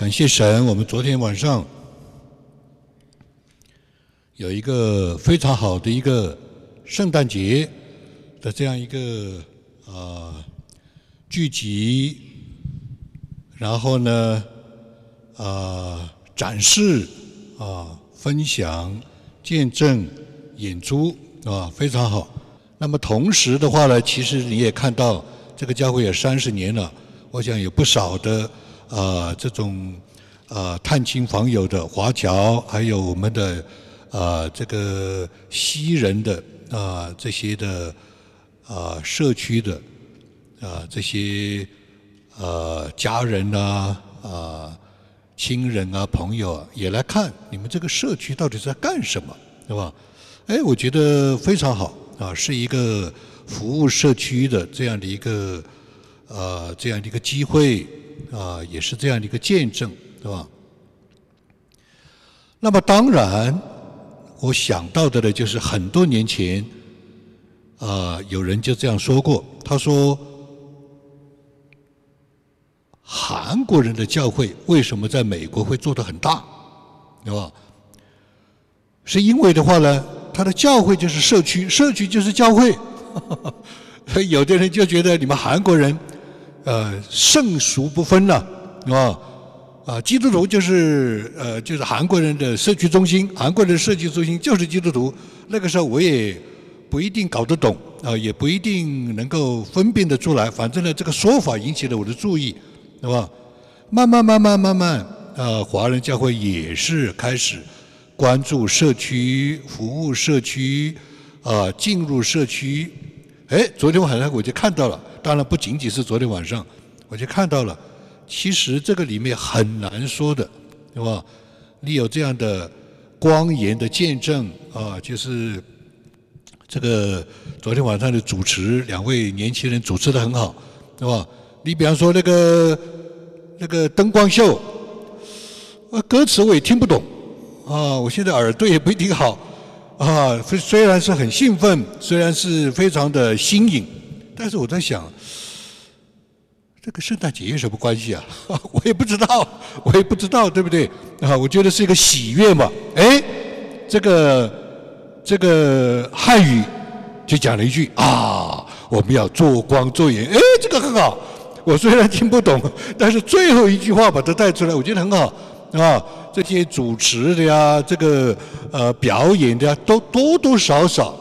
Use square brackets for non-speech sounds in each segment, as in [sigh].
感谢神，我们昨天晚上有一个非常好的一个圣诞节的这样一个啊聚集，然后呢啊展示啊分享见证演出啊非常好。那么同时的话呢，其实你也看到这个教会也三十年了，我想有不少的。啊，这种啊探亲访友的华侨，还有我们的啊这个西人的啊这些的啊社区的啊这些呃家人呐啊亲人啊朋友啊也来看你们这个社区到底在干什么，对吧？哎，我觉得非常好啊，是一个服务社区的这样的一个呃这样的一个机会。啊，也是这样的一个见证，对吧？那么当然，我想到的呢，就是很多年前，啊，有人就这样说过，他说，韩国人的教会为什么在美国会做得很大，对吧？是因为的话呢，他的教会就是社区，社区就是教会，所 [laughs] 以有的人就觉得你们韩国人。呃，圣俗不分了，啊啊，基督徒就是呃，就是韩国人的社区中心，韩国人的社区中心就是基督徒。那个时候我也不一定搞得懂，啊，也不一定能够分辨得出来。反正呢，这个说法引起了我的注意，对吧？慢慢慢慢慢慢，呃，华人教会也是开始关注社区、服务社区，啊，进入社区。哎，昨天晚上我就看到了。当然不仅仅是昨天晚上，我就看到了，其实这个里面很难说的，对吧？你有这样的光严的见证啊，就是这个昨天晚上的主持，两位年轻人主持的很好，对吧？你比方说那个那个灯光秀，呃，歌词我也听不懂啊，我现在耳朵也不一定好啊，虽虽然是很兴奋，虽然是非常的新颖。但是我在想，这个圣诞节有什么关系啊？[laughs] 我也不知道，我也不知道，对不对？啊，我觉得是一个喜悦嘛。哎，这个这个汉语就讲了一句啊，我们要做光做盐。哎，这个很好。我虽然听不懂，但是最后一句话把它带出来，我觉得很好啊。这些主持的呀，这个呃表演的呀，都多多少少。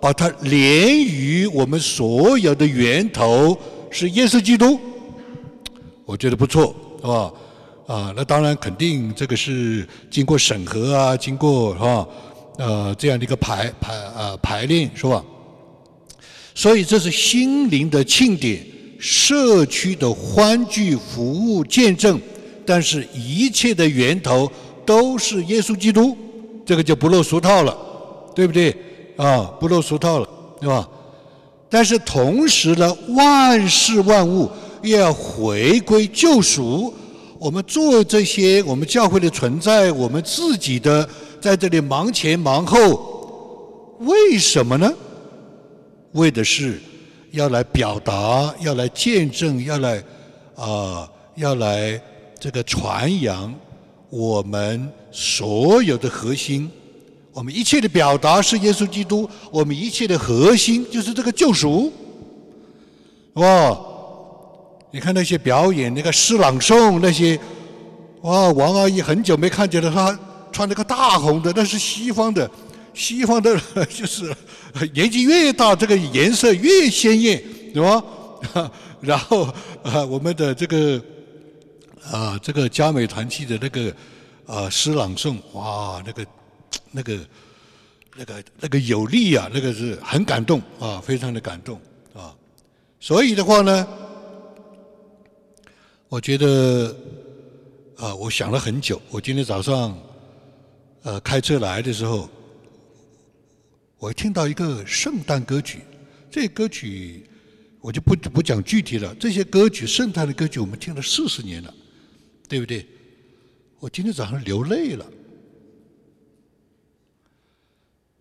把它连于我们所有的源头是耶稣基督，我觉得不错，是吧？啊，那当然肯定这个是经过审核啊，经过是吧？呃，这样的一个排排啊排练是吧？所以这是心灵的庆典，社区的欢聚服务见证，但是一切的源头都是耶稣基督，这个就不落俗套了，对不对？啊，不落俗套了，对吧？但是同时呢，万事万物又要回归救赎。我们做这些，我们教会的存在，我们自己的在这里忙前忙后，为什么呢？为的是要来表达，要来见证，要来啊，要来这个传扬我们所有的核心。我们一切的表达是耶稣基督，我们一切的核心就是这个救赎，哇！你看那些表演，那个诗朗诵那些，哇！王阿姨很久没看见了，她穿了个大红的，那是西方的，西方的，[laughs] 就是年纪越大，这个颜色越鲜艳，对吧？[laughs] 然后啊，我们的这个啊，这个佳美团契的那个啊诗朗诵，哇，那个。[tsk] 那个、那个、那个有力啊，那个是很感动啊，非常的感动啊。所以的话呢，我觉得啊，我想了很久。我今天早上呃开车来的时候，我听到一个圣诞歌曲。这歌曲我就不不讲具体了。这些歌曲，圣诞的歌曲，我们听了四十年了，对不对？我今天早上流泪了。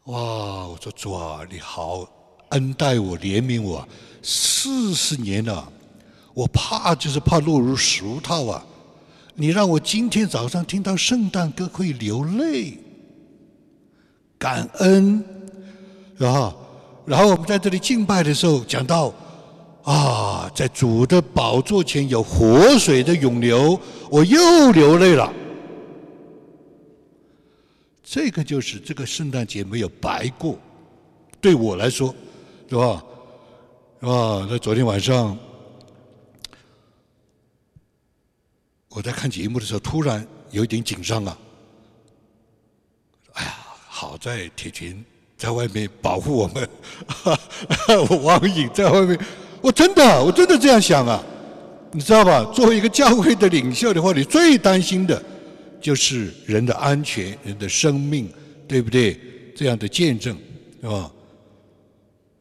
哇！我说主啊，你好恩待我，怜悯我，四十年了，我怕就是怕落入俗套啊！你让我今天早上听到圣诞歌可以流泪，感恩，然后？然后我们在这里敬拜的时候讲到，啊，在主的宝座前有活水的涌流，我又流泪了。这个就是这个圣诞节没有白过，对我来说，是吧？是吧？在昨天晚上。我在看节目的时候，突然有点紧张啊！哎呀，好在铁群在外面保护我们，[laughs] 王颖在外面，我真的，我真的这样想啊！你知道吧？作为一个教会的领袖的话，你最担心的，就是人的安全、人的生命，对不对？这样的见证，是吧？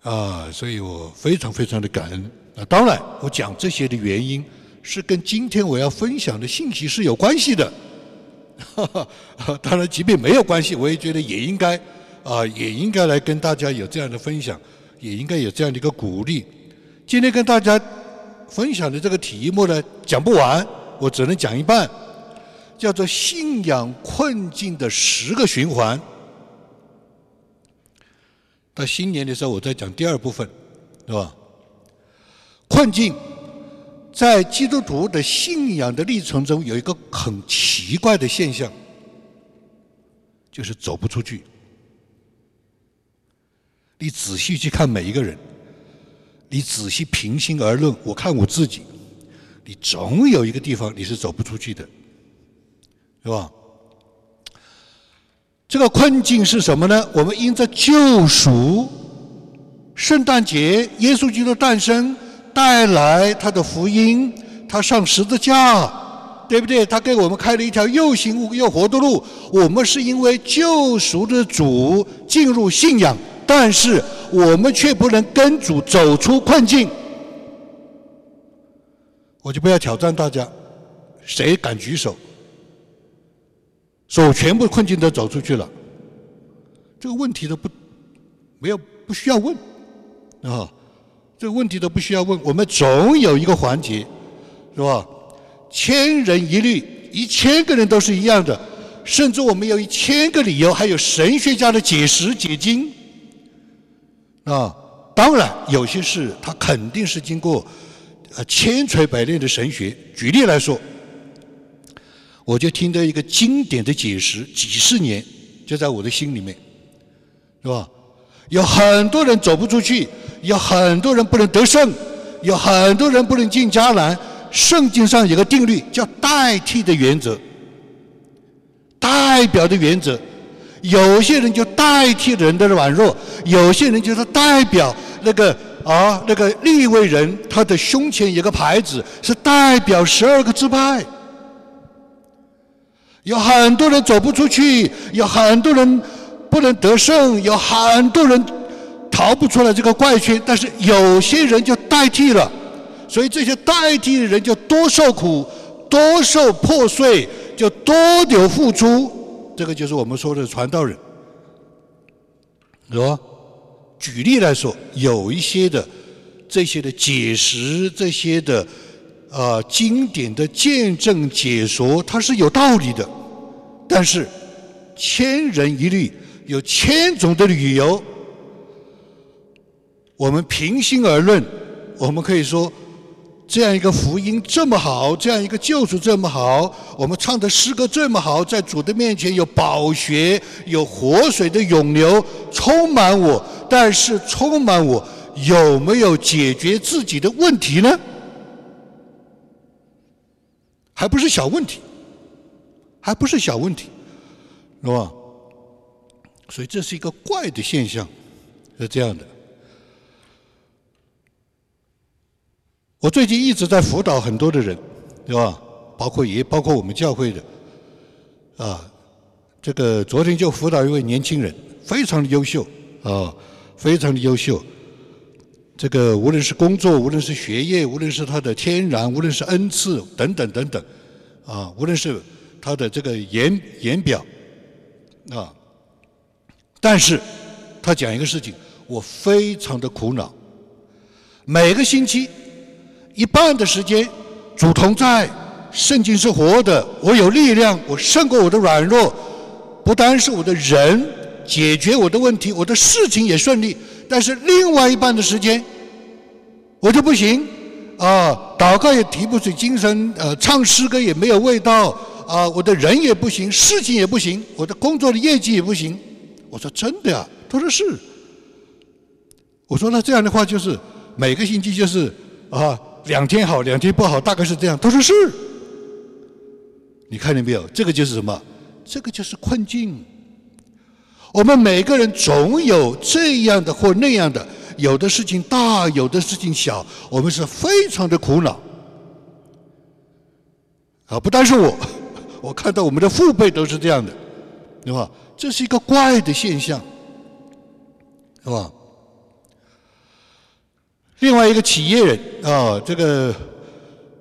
啊，所以我非常非常的感恩。啊，当然，我讲这些的原因。是跟今天我要分享的信息是有关系的，哈 [laughs] 哈当然，即便没有关系，我也觉得也应该啊，也应该来跟大家有这样的分享，也应该有这样的一个鼓励。今天跟大家分享的这个题目呢，讲不完，我只能讲一半，叫做“信仰困境的十个循环”。到新年的时候，我再讲第二部分，是吧？困境。在基督徒的信仰的历程中，有一个很奇怪的现象，就是走不出去。你仔细去看每一个人，你仔细平心而论，我看我自己，你总有一个地方你是走不出去的，是吧？这个困境是什么呢？我们因着救赎，圣诞节，耶稣基督诞生。带来他的福音，他上十字架，对不对？他给我们开了一条又行又活的路。我们是因为救赎的主进入信仰，但是我们却不能跟主走出困境。我就不要挑战大家，谁敢举手？说全部困境都走出去了，这个问题都不没有不需要问啊。这个问题都不需要问，我们总有一个环节，是吧？千人一律，一千个人都是一样的，甚至我们有一千个理由，还有神学家的解释解经，啊，当然有些事他肯定是经过呃千锤百炼的神学。举例来说，我就听到一个经典的解释，几十年就在我的心里面，是吧？有很多人走不出去。有很多人不能得胜，有很多人不能进迦南。圣经上有个定律，叫代替的原则，代表的原则。有些人就代替人的软弱，有些人就是代表那个啊那个立位人，他的胸前有个牌子，是代表十二个支派。有很多人走不出去，有很多人不能得胜，有很多人。逃不出来这个怪圈，但是有些人就代替了，所以这些代替的人就多受苦，多受破碎，就多有付出。这个就是我们说的传道人，是吧？举例来说，有一些的这些的解释，这些的啊经典的见证解说，它是有道理的，但是千人一律，有千种的理由。我们平心而论，我们可以说，这样一个福音这么好，这样一个救赎这么好，我们唱的诗歌这么好，在主的面前有宝血、有活水的涌流，充满我。但是充满我，有没有解决自己的问题呢？还不是小问题，还不是小问题，是吧？所以这是一个怪的现象，是这样的。我最近一直在辅导很多的人，对吧？包括也包括我们教会的，啊，这个昨天就辅导一位年轻人，非常的优秀，啊，非常的优秀。这个无论是工作，无论是学业，无论是他的天然，无论是恩赐等等等等，啊，无论是他的这个言言表，啊，但是他讲一个事情，我非常的苦恼，每个星期。一半的时间主同在，圣经是活的，我有力量，我胜过我的软弱，不单是我的人解决我的问题，我的事情也顺利。但是另外一半的时间，我就不行啊，祷告也提不起精神，呃，唱诗歌也没有味道啊，我的人也不行，事情也不行，我的工作的业绩也不行。我说真的呀，他说是。我说那这样的话就是每个星期就是啊两天好两天不好，大概是这样。他说是。你看见没有？这个就是什么？这个就是困境。我们每个人总有这样的或那样的，有的事情大，有的事情小，我们是非常的苦恼。啊，不单是我，[laughs] 我看到我们的父辈都是这样的，对吧？这是一个怪的现象，是吧？另外一个企业人啊，这个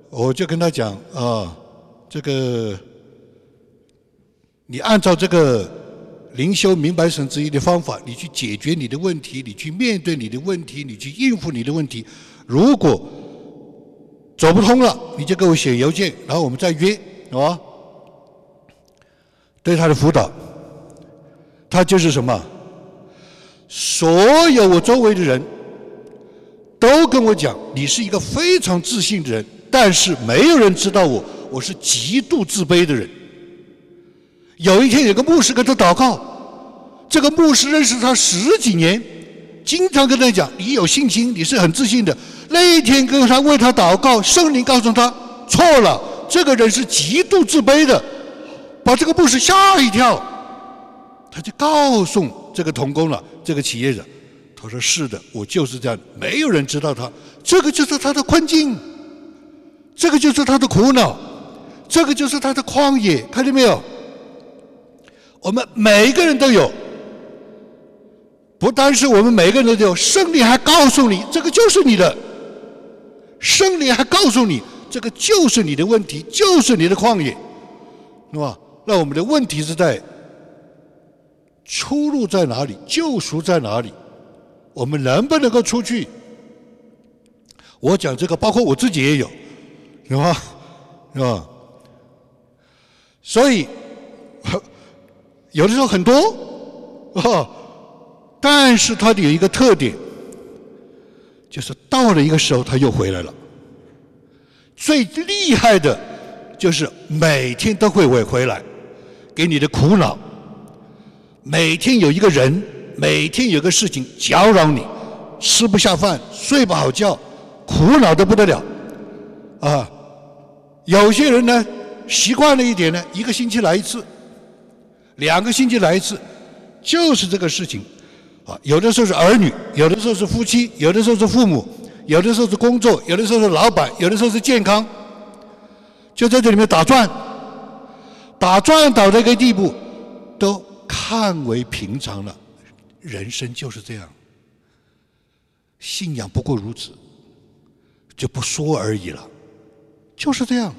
我就跟他讲啊，这个你按照这个。灵修明白神旨意的方法，你去解决你的问题，你去面对你的问题，你去应付你的问题。如果走不通了，你就给我写邮件，然后我们再约，啊。对他的辅导，他就是什么？所有我周围的人都跟我讲，你是一个非常自信的人，但是没有人知道我，我是极度自卑的人。有一天，有个牧师跟他祷告，这个牧师认识他十几年，经常跟他讲：“你有信心，你是很自信的。”那一天跟他为他祷告，圣灵告诉他错了，这个人是极度自卑的，把这个牧师吓一跳。他就告诉这个童工了，这个企业者，他说：“是的，我就是这样，没有人知道他，这个就是他的困境，这个就是他的苦恼，这个就是他的旷野，看见没有？”我们每一个人都有，不单是我们每个人都有，圣灵还告诉你，这个就是你的。圣灵还告诉你，这个就是你的问题，就是你的旷野，是吧？那我们的问题是在出路在哪里？救赎在哪里？我们能不能够出去？我讲这个，包括我自己也有，是吧？是吧？所以。[laughs] 有的时候很多，哦，但是它有一个特点，就是到了一个时候，它又回来了。最厉害的，就是每天都会回回来，给你的苦恼。每天有一个人，每天有个事情搅扰你，吃不下饭，睡不好觉，苦恼的不得了。啊，有些人呢，习惯了一点呢，一个星期来一次。两个星期来一次，就是这个事情，啊，有的时候是儿女，有的时候是夫妻，有的时候是父母，有的时候是工作，有的时候是老板，有的时候是健康，就在这里面打转，打转到这个地步，都看为平常了。人生就是这样，信仰不过如此，就不说而已了，就是这样。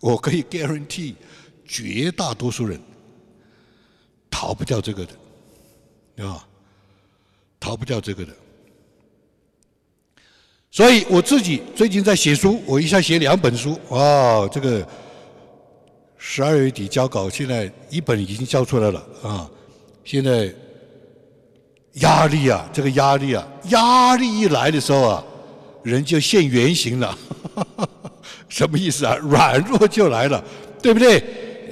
我可以 guarantee。绝大多数人逃不掉这个的，对吧？逃不掉这个的。所以我自己最近在写书，我一下写两本书，哇，这个十二月底交稿，现在一本已经交出来了啊。现在压力啊，这个压力啊，压力一来的时候啊，人就现原形了。[laughs] 什么意思啊？软弱就来了，对不对？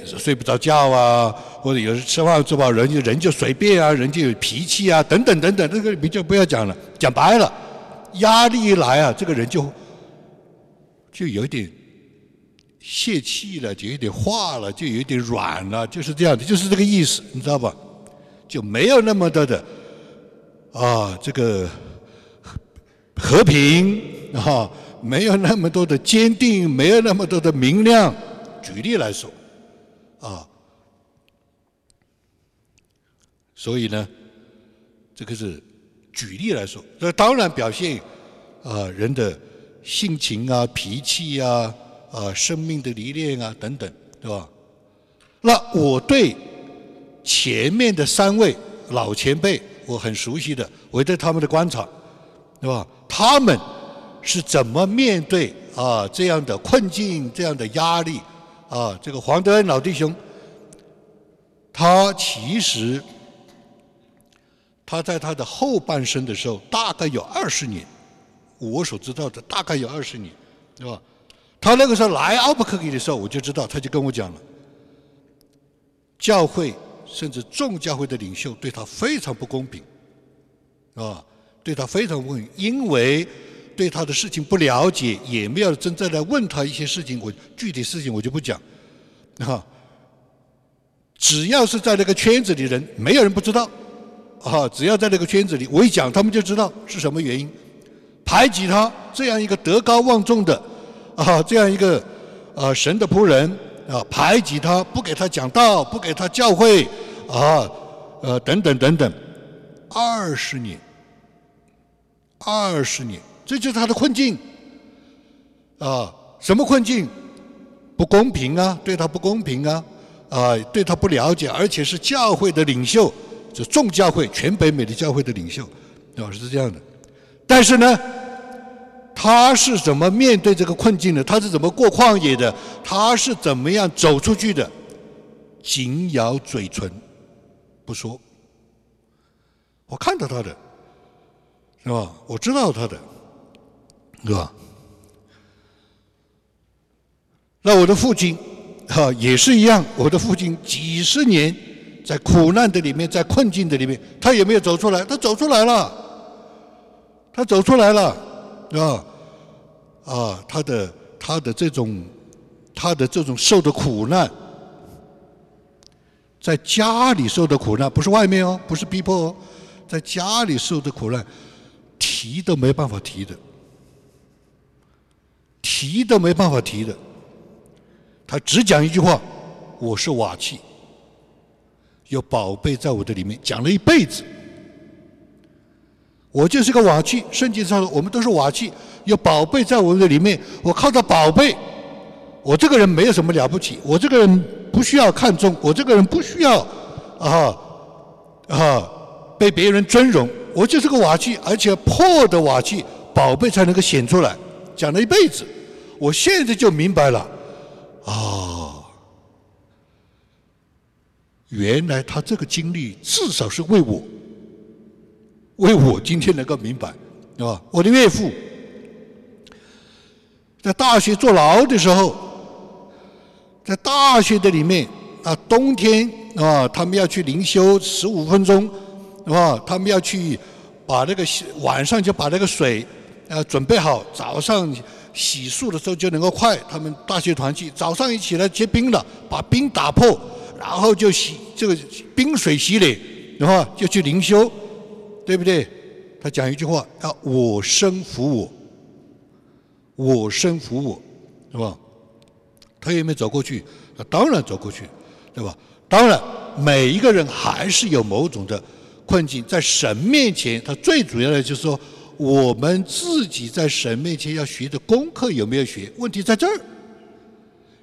睡不着觉啊，或者有时吃饭吃饱人就人就随便啊，人就有脾气啊，等等等等，这个你就不要讲了。讲白了，压力一来啊，这个人就就有点泄气了，就有点化了，就有点软了，就是这样的，就是这个意思，你知道吧？就没有那么多的啊，这个和平啊，没有那么多的坚定，没有那么多的明亮。举例来说。啊，所以呢，这个是举例来说，这当然表现啊人的性情啊、脾气啊、啊生命的历练啊等等，对吧？那我对前面的三位老前辈我很熟悉的，我对他们的观察，对吧？他们是怎么面对啊这样的困境、这样的压力啊，这个黄德恩老弟兄，他其实他在他的后半生的时候，大概有二十年，我所知道的大概有二十年，对吧？他那个时候来奥布克给的时候，我就知道，他就跟我讲了，教会甚至众教会的领袖对他非常不公平，啊，对他非常不公平，因为对他的事情不了解，也没有真正来问他一些事情，我具体事情我就不讲，啊，只要是在那个圈子里人，没有人不知道，啊，只要在那个圈子里，我一讲，他们就知道是什么原因，排挤他这样一个德高望重的。啊，这样一个啊神的仆人啊，排挤他，不给他讲道，不给他教会啊，呃等等等等，二十年，二十年，这就是他的困境啊，什么困境？不公平啊，对他不公平啊，啊，对他不了解，而且是教会的领袖，就众教会全北美的教会的领袖，啊是这样的，但是呢。他是怎么面对这个困境的？他是怎么过旷野的？他是怎么样走出去的？紧咬嘴唇，不说。我看到他的，是吧？我知道他的，是吧？那我的父亲，哈，也是一样。我的父亲几十年在苦难的里面，在困境的里面，他也没有走出来。他走出来了，他走出来了。啊，啊，他的他的这种他的这种受的苦难，在家里受的苦难，不是外面哦，不是逼迫哦，在家里受的苦难，提都没办法提的，提都没办法提的。他只讲一句话：“我是瓦器，有宝贝在我的里面。”讲了一辈子。我就是个瓦器，圣经上我们都是瓦器，有宝贝在我们的里面。我靠着宝贝，我这个人没有什么了不起，我这个人不需要看重，我这个人不需要啊啊被别人尊荣。我就是个瓦器，而且破的瓦器，宝贝才能够显出来。讲了一辈子，我现在就明白了啊，原来他这个经历至少是为我。为我今天能够明白，对吧？我的岳父在大学坐牢的时候，在大学的里面啊，冬天啊，他们要去灵修十五分钟，啊？他们要去把那个晚上就把那个水啊准备好，早上洗漱的时候就能够快。他们大学团去，早上一起来结冰了，把冰打破，然后就洗这个冰水洗脸，然后就去灵修。对不对？他讲一句话：要我生服我，我生服我，是吧？他有没有走过去？他当然走过去，对吧？当然，每一个人还是有某种的困境，在神面前，他最主要的就是说，我们自己在神面前要学的功课有没有学？问题在这儿。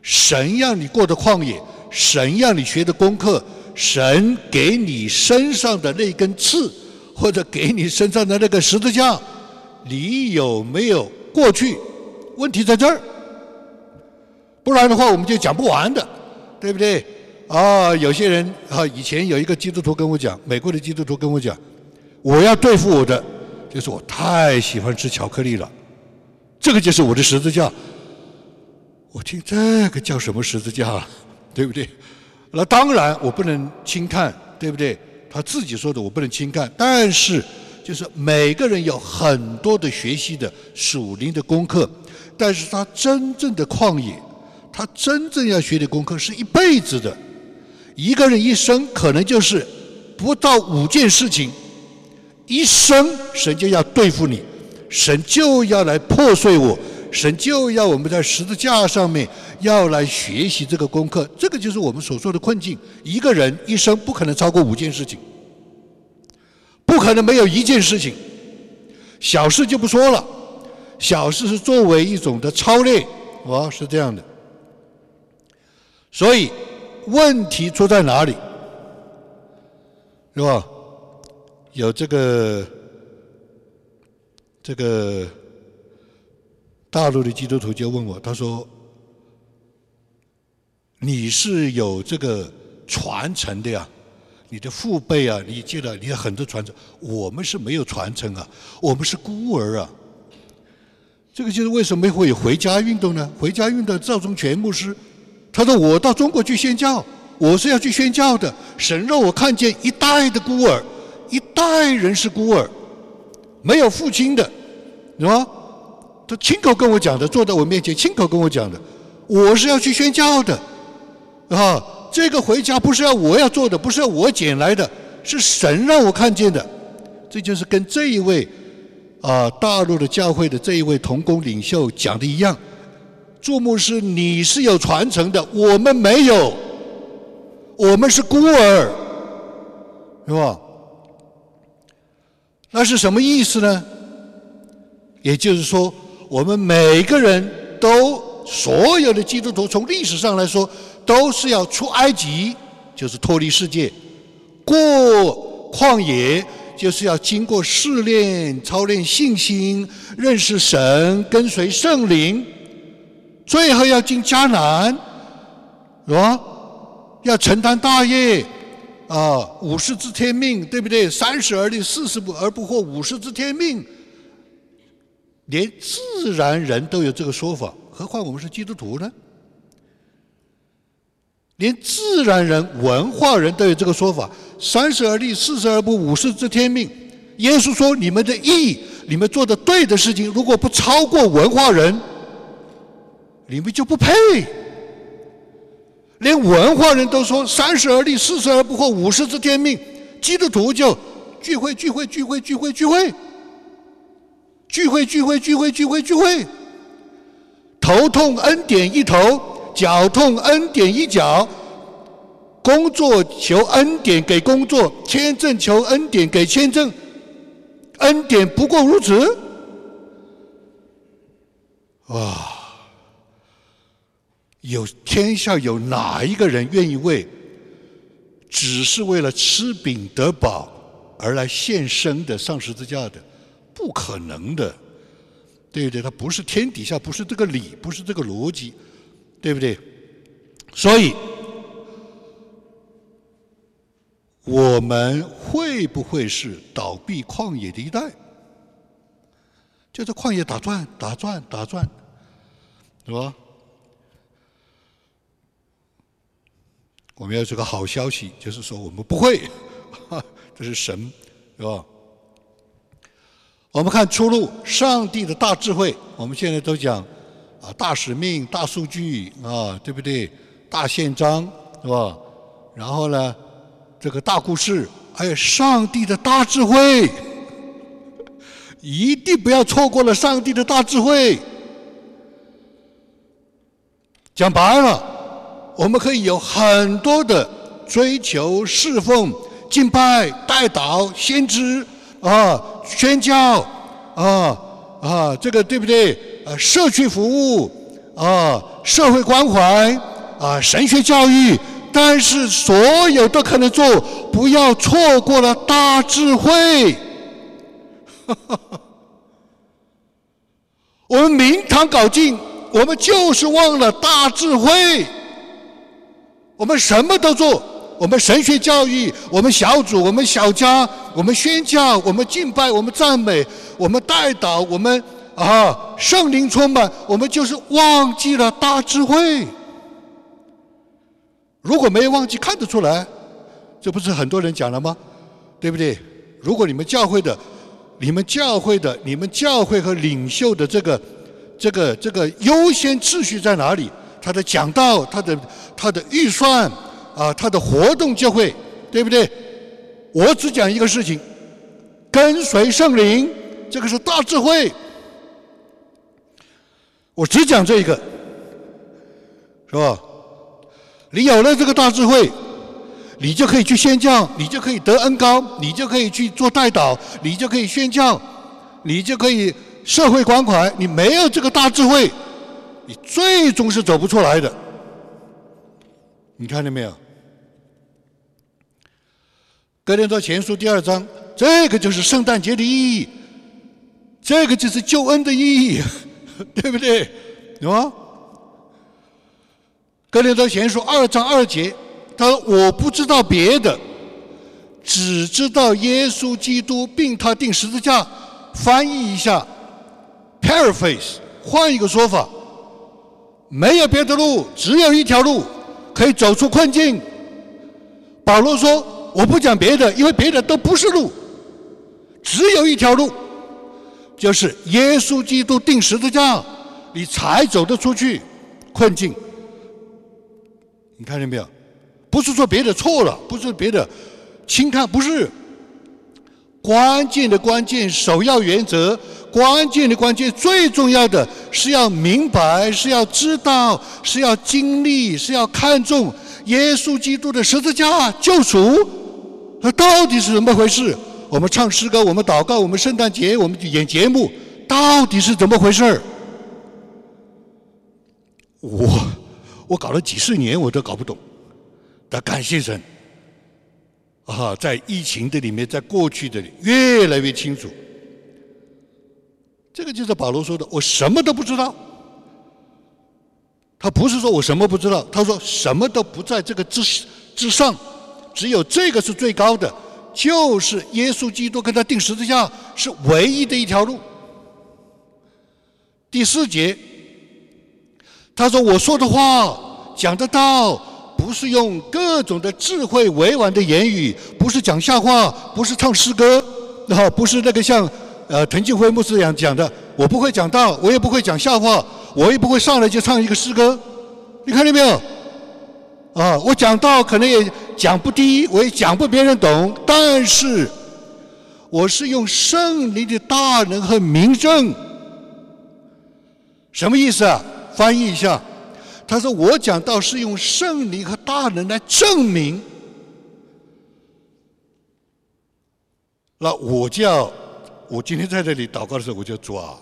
神让你过的旷野，神让你学的功课，神给你身上的那根刺。或者给你身上的那个十字架，你有没有过去？问题在这儿，不然的话我们就讲不完的，对不对？啊，有些人啊，以前有一个基督徒跟我讲，美国的基督徒跟我讲，我要对付我的，就是我太喜欢吃巧克力了，这个就是我的十字架。我听这个叫什么十字架，对不对？那当然我不能轻看，对不对？他自己说的，我不能轻看。但是，就是每个人有很多的学习的属灵的功课，但是他真正的旷野，他真正要学的功课是一辈子的。一个人一生可能就是不到五件事情，一生神就要对付你，神就要来破碎我。神就要我们在十字架上面要来学习这个功课，这个就是我们所说的困境。一个人一生不可能超过五件事情，不可能没有一件事情。小事就不说了，小事是作为一种的操练，哦，是这样的。所以问题出在哪里？是吧？有这个这个。大陆的基督徒就问我，他说：“你是有这个传承的呀？你的父辈啊，你记得你有很多传承，我们是没有传承啊，我们是孤儿啊。”这个就是为什么会有回家运动呢？回家运动赵忠全牧师，他说：“我到中国去宣教，我是要去宣教的。神让我看见一代的孤儿，一代人是孤儿，没有父亲的，是吧？”他亲口跟我讲的，坐在我面前亲口跟我讲的，我是要去宣教的，啊，这个回家不是要我要做的，不是要我捡来的，是神让我看见的，这就是跟这一位啊大陆的教会的这一位同工领袖讲的一样，注目是你是有传承的，我们没有，我们是孤儿，是吧？那是什么意思呢？也就是说。我们每个人都，所有的基督徒，从历史上来说，都是要出埃及，就是脱离世界；过旷野，就是要经过试炼、操练信心、认识神、跟随圣灵；最后要进迦南，是吧？要承担大业，啊，五十之天命，对不对？三十而立，四十不而不惑，五十知天命。连自然人都有这个说法，何况我们是基督徒呢？连自然人、文化人都有这个说法：三十而立，四十而不五十知天命。耶稣说：“你们的义，你们做的对的事情，如果不超过文化人，你们就不配。”连文化人都说：“三十而立，四十而不惑，五十知天命。”基督徒就聚会、聚会、聚会、聚会、聚会。聚会聚会聚会聚会聚会，头痛恩典一头，脚痛恩典一脚，工作求恩典给工作，签证求恩典给签证，恩典不过如此。哇！有天下有哪一个人愿意为只是为了吃饼得饱而来献身的上十字架的？不可能的，对不对？它不是天底下，不是这个理，不是这个逻辑，对不对？所以，我们会不会是倒闭旷野的一代？就在旷野打转、打转、打转，是吧？我们要这个好消息，就是说我们不会，[laughs] 这是神，是吧？我们看出路，上帝的大智慧。我们现在都讲啊，大使命、大数据啊，对不对？大宪章是吧？然后呢，这个大故事，还有上帝的大智慧，一定不要错过了上帝的大智慧。讲白了，我们可以有很多的追求、侍奉、敬拜、代祷、先知。啊，宣教，啊啊，这个对不对？呃，社区服务，啊，社会关怀，啊，神学教育，但是所有都可能做，不要错过了大智慧。[laughs] 我们明堂搞尽，我们就是忘了大智慧。我们什么都做。我们神学教育，我们小组，我们小家，我们宣教，我们敬拜，我们赞美，我们带导，我们啊圣灵充满，我们就是忘记了大智慧。如果没有忘记，看得出来，这不是很多人讲了吗？对不对？如果你们教会的，你们教会的，你们教会和领袖的这个这个这个优先秩序在哪里？他的讲道，他的他的预算。啊，他的活动就会，对不对？我只讲一个事情，跟随圣灵，这个是大智慧。我只讲这一个，是吧？你有了这个大智慧，你就可以去宣教，你就可以得恩高，你就可以去做代祷，你就可以宣教，你就可以社会关怀。你没有这个大智慧，你最终是走不出来的。你看见没有？格林多前书第二章，这个就是圣诞节的意义，这个就是救恩的意义，[laughs] 对不对？有吗？格林多前书二章二节，他说：“我不知道别的，只知道耶稣基督并他定十字架。”翻译一下，paraphrase，换一个说法，没有别的路，只有一条路可以走出困境。保罗说：“我不讲别的，因为别的都不是路，只有一条路，就是耶稣基督定十字架，你才走得出去困境。”你看见没有？不是说别的错了，不是别的轻看，不是。关键的关键，首要原则，关键的关键，最重要的是要明白，是要知道，是要经历，是要看重耶稣基督的十字架救赎。那到底是怎么回事？我们唱诗歌，我们祷告，我们圣诞节，我们演节目，到底是怎么回事儿？我。我搞了几十年，我都搞不懂。但感谢神，啊，在疫情的里面，在过去的越来越清楚。这个就是保罗说的：“我什么都不知道。”他不是说我什么不知道，他说什么都不在这个之之上，只有这个是最高的，就是耶稣基督跟他定十字架是唯一的一条路。第四节。他说：“我说的话讲得到，不是用各种的智慧委婉的言语，不是讲笑话，不是唱诗歌，然后不是那个像呃滕庆辉牧师一样讲的。我不会讲道，我也不会讲笑话，我也不会上来就唱一个诗歌。你看见没有？啊，我讲道可能也讲不低，我也讲不别人懂，但是我是用圣灵的大能和明证，什么意思啊？”翻译一下，他说：“我讲到是用圣灵和大能来证明。”那我就要，我今天在这里祷告的时候，我就抓，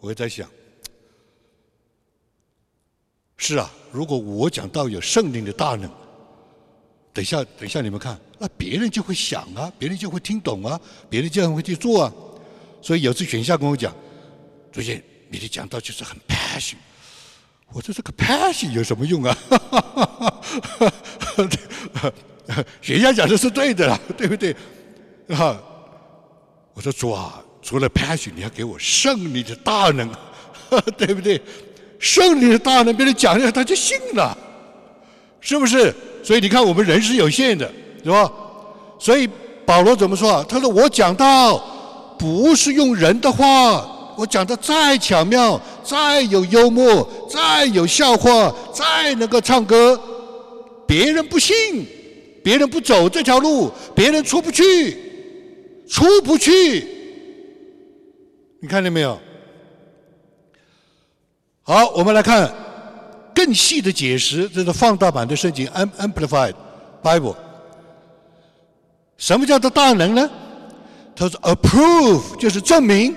我在想，是啊，如果我讲到有圣灵的大能，等下等下你们看，那别人就会想啊，别人就会听懂啊，别人就会去做啊。所以有次选校跟我讲，主席，你的讲道就是很 passion。我说这个 passion 有什么用啊？[laughs] 学校讲的是对的啦，对不对？啊，我说主啊，除了 passion，你要给我胜利的大能，[laughs] 对不对？胜利的大能，别人讲了他就信了，是不是？所以你看，我们人是有限的，是吧？所以保罗怎么说啊？他说我讲到不是用人的话。我讲的再巧妙，再有幽默，再有笑话，再能够唱歌，别人不信，别人不走这条路，别人出不去，出不去。你看见没有？好，我们来看更细的解释，这是放大版的圣经，Amplified Bible。什么叫做大能呢？他说，approve 就是证明。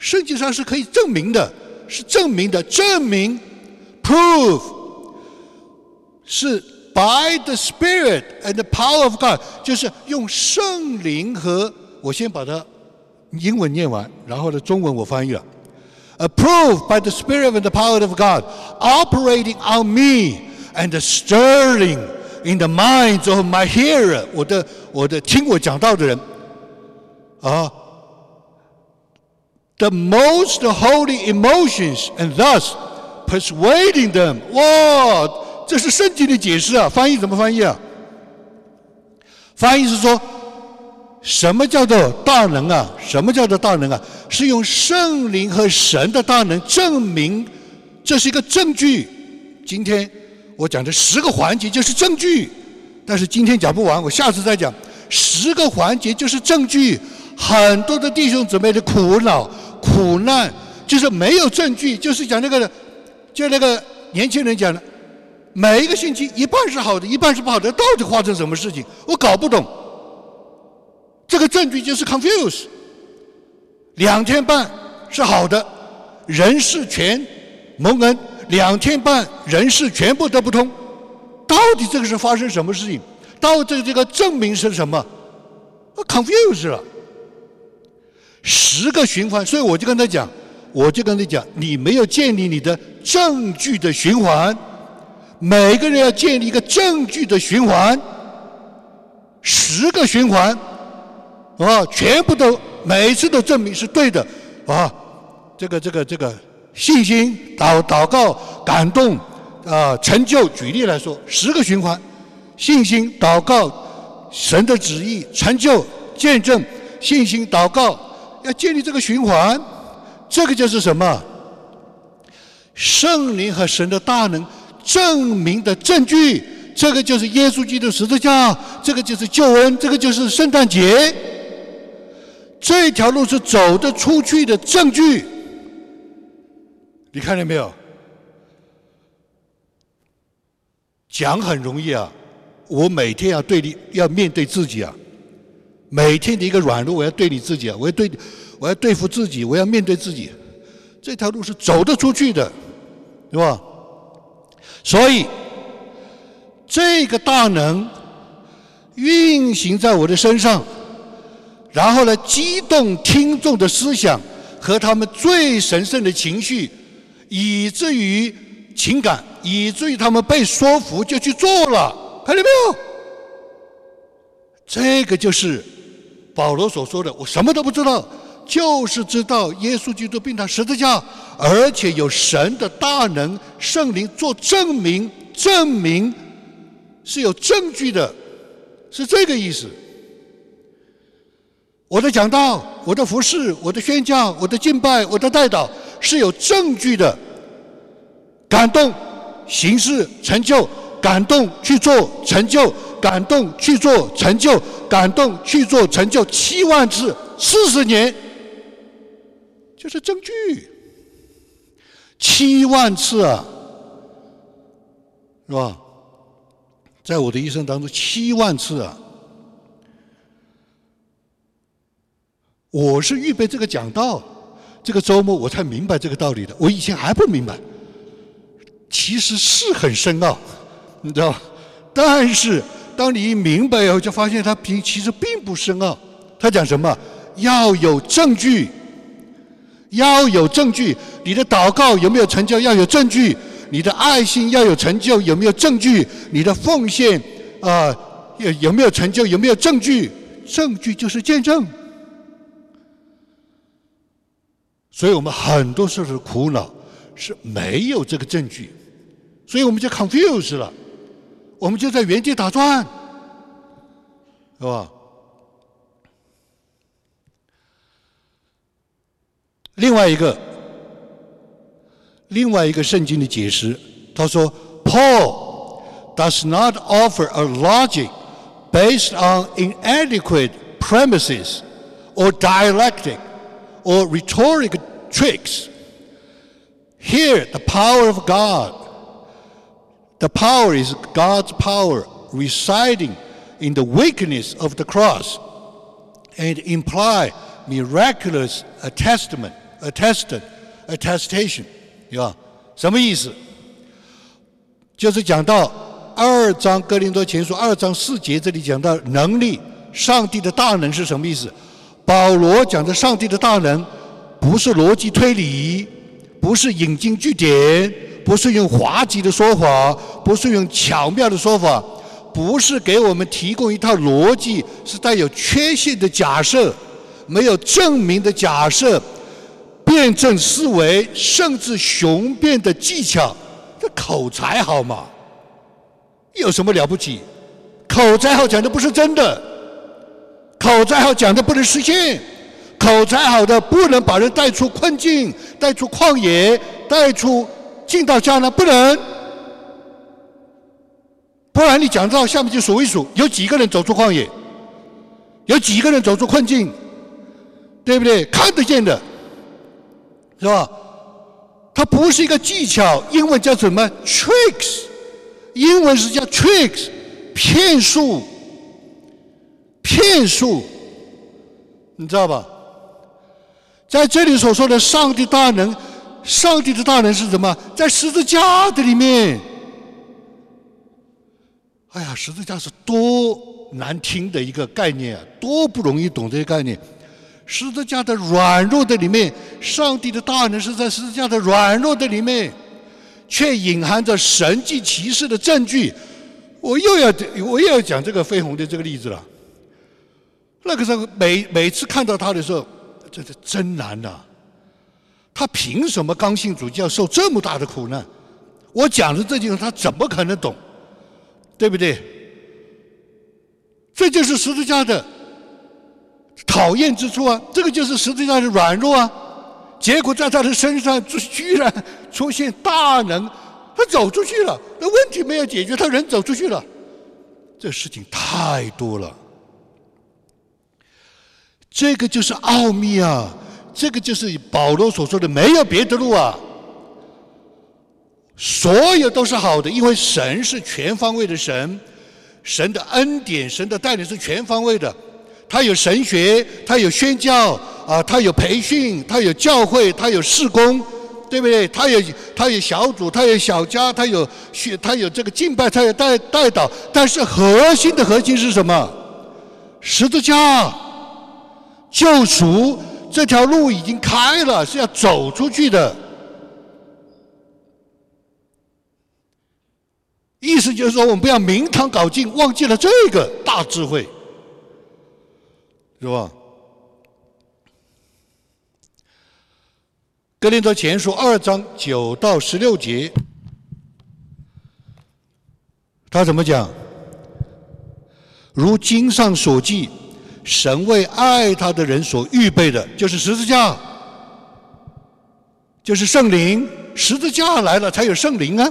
圣经上是可以证明的，是证明的，证明，prove，是 by the Spirit and the power of God，就是用圣灵和我先把它英文念完，然后呢中文我翻译了 ，approved by the Spirit and the power of God operating on me and stirring in the minds of my hearer，我的我的听我讲道的人，啊。the most holy emotions and thus persuading them。哇，这是圣经的解释啊！翻译怎么翻译啊？翻译是说， 什么叫做大能啊？什么叫做大能啊？是用圣灵和神的大能证明，这是一个证据。今天我讲的十个环节就是证据，但是今天讲不完，我下次再讲。十个环节就是证据，很多的弟兄姊妹的苦恼。苦难就是没有证据，就是讲那个，就那个年轻人讲的，每一个星期一半是好的，一半是不好的，到底发生什么事情？我搞不懂。这个证据就是 confuse。两天半是好的，人事全蒙恩；两天半人事全部都不通，到底这个是发生什么事情？到底这个证明是什么？confuse 了。十个循环，所以我就跟他讲，我就跟他讲，你没有建立你的证据的循环。每个人要建立一个证据的循环，十个循环，啊，全部都每次都证明是对的，啊，这个这个这个信心祷祷告感动啊成就，举例来说，十个循环，信心祷告神的旨意成就见证信心祷告，要建立这个循环，这个就是什么？圣灵和神的大能。证明的证据，这个就是耶稣基督十字架，这个就是救恩，这个就是圣诞节。这条路是走得出去的证据，你看见没有？讲很容易啊，我每天要对你要面对自己啊，每天的一个软弱，我要对你自己啊，我要对，我要对付自己，我要面对自己。这条路是走得出去的，对吧？所以，这个大能运行在我的身上，然后呢，激动听众的思想和他们最神圣的情绪，以至于情感，以至于他们被说服就去做了，看见没有？这个就是保罗所说的：“我什么都不知道，就是知道耶稣基督并他十字架。”而且有神的大能、圣灵做证明，证明是有证据的，是这个意思。我的讲道、我的服饰、我的宣教、我的敬拜、我的代祷是有证据的，感动、形式、成就、感动去做成就、感动去做成就、感动去做成就，七万次、四十年，就是证据。七万次啊，是吧？在我的一生当中，七万次啊！我是预备这个讲道，这个周末我才明白这个道理的。我以前还不明白，其实是很深奥，你知道吧？但是当你一明白以后，就发现它并其实并不深奥。他讲什么？要有证据。要有证据，你的祷告有没有成就？要有证据，你的爱心要有成就，有没有证据？你的奉献啊，有有没有成就？有没有证据？证据就是见证。所以我们很多时候苦恼是没有这个证据，所以我们就 confuse 了，我们就在原地打转，是吧？另外一个，另外一个圣经的解释，他说，Paul does not offer a logic based on inadequate premises or dialectic or rhetoric tricks. Here, the power of God, the power is God's power residing in the weakness of the cross and imply miraculous attestment attested attestation，对吧？什么意思？就是讲到二章哥林多前书二章四节这里讲到能力，上帝的大能是什么意思？ 保罗讲的上帝的大能，不是逻辑推理，不是引经据典，不是用滑稽的说法，不是用巧妙的说法，不是给我们提供一套逻辑，是带有缺陷的假设，没有证明的假设。辩证思维，甚至雄辩的技巧，这口才好嘛？有什么了不起？口才好讲的不是真的，口才好讲的不能实现，口才好的不能把人带出困境，带出旷野，带出进到家呢？不能。不然你讲到下面就数一数，有几个人走出旷野？有几个人走出困境？对不对？看得见的。是吧？它不是一个技巧，英文叫什么？tricks，英文是叫 tricks，骗术，骗术，你知道吧？在这里所说的上帝大能，上帝的大能是什么？在十字架的里面。哎呀，十字架是多难听的一个概念啊，多不容易懂这些概念。十字架的软弱的里面，上帝的大能是在十字架的软弱的里面，却隐含着神迹奇事的证据。我又要我又要讲这个飞鸿的这个例子了。那个时候，每每次看到他的时候，这是真难呐！他凭什么刚性主就要受这么大的苦难？我讲的这句话，他怎么可能懂？对不对？这就是十字架的讨厌之处啊！这个就是十字架的软弱啊！结果在他的身上居然出现大能，他走出去了，那问题没有解决，他人走出去了，这事情太多了。这个就是奥秘啊！这个就是保罗所说的没有别的路啊！所有都是好的，因为神是全方位的神，神的恩典、神的带领是全方位的。他有神学，他有宣教啊，他有培训，他有教会，他有事工，对不对？他有他有小组，他有小家，他有学，他有这个敬拜，他有带带导。但是核心的核心是什么？十字架救赎这条路已经开了，是要走出去的。意思就是说，我们不要明堂搞尽，忘记了这个大智慧，是吧？格林多前书二章九到十六节，他怎么讲？如经上所记，神为爱他的人所预备的，就是十字架，就是圣灵。十字架来了，才有圣灵啊，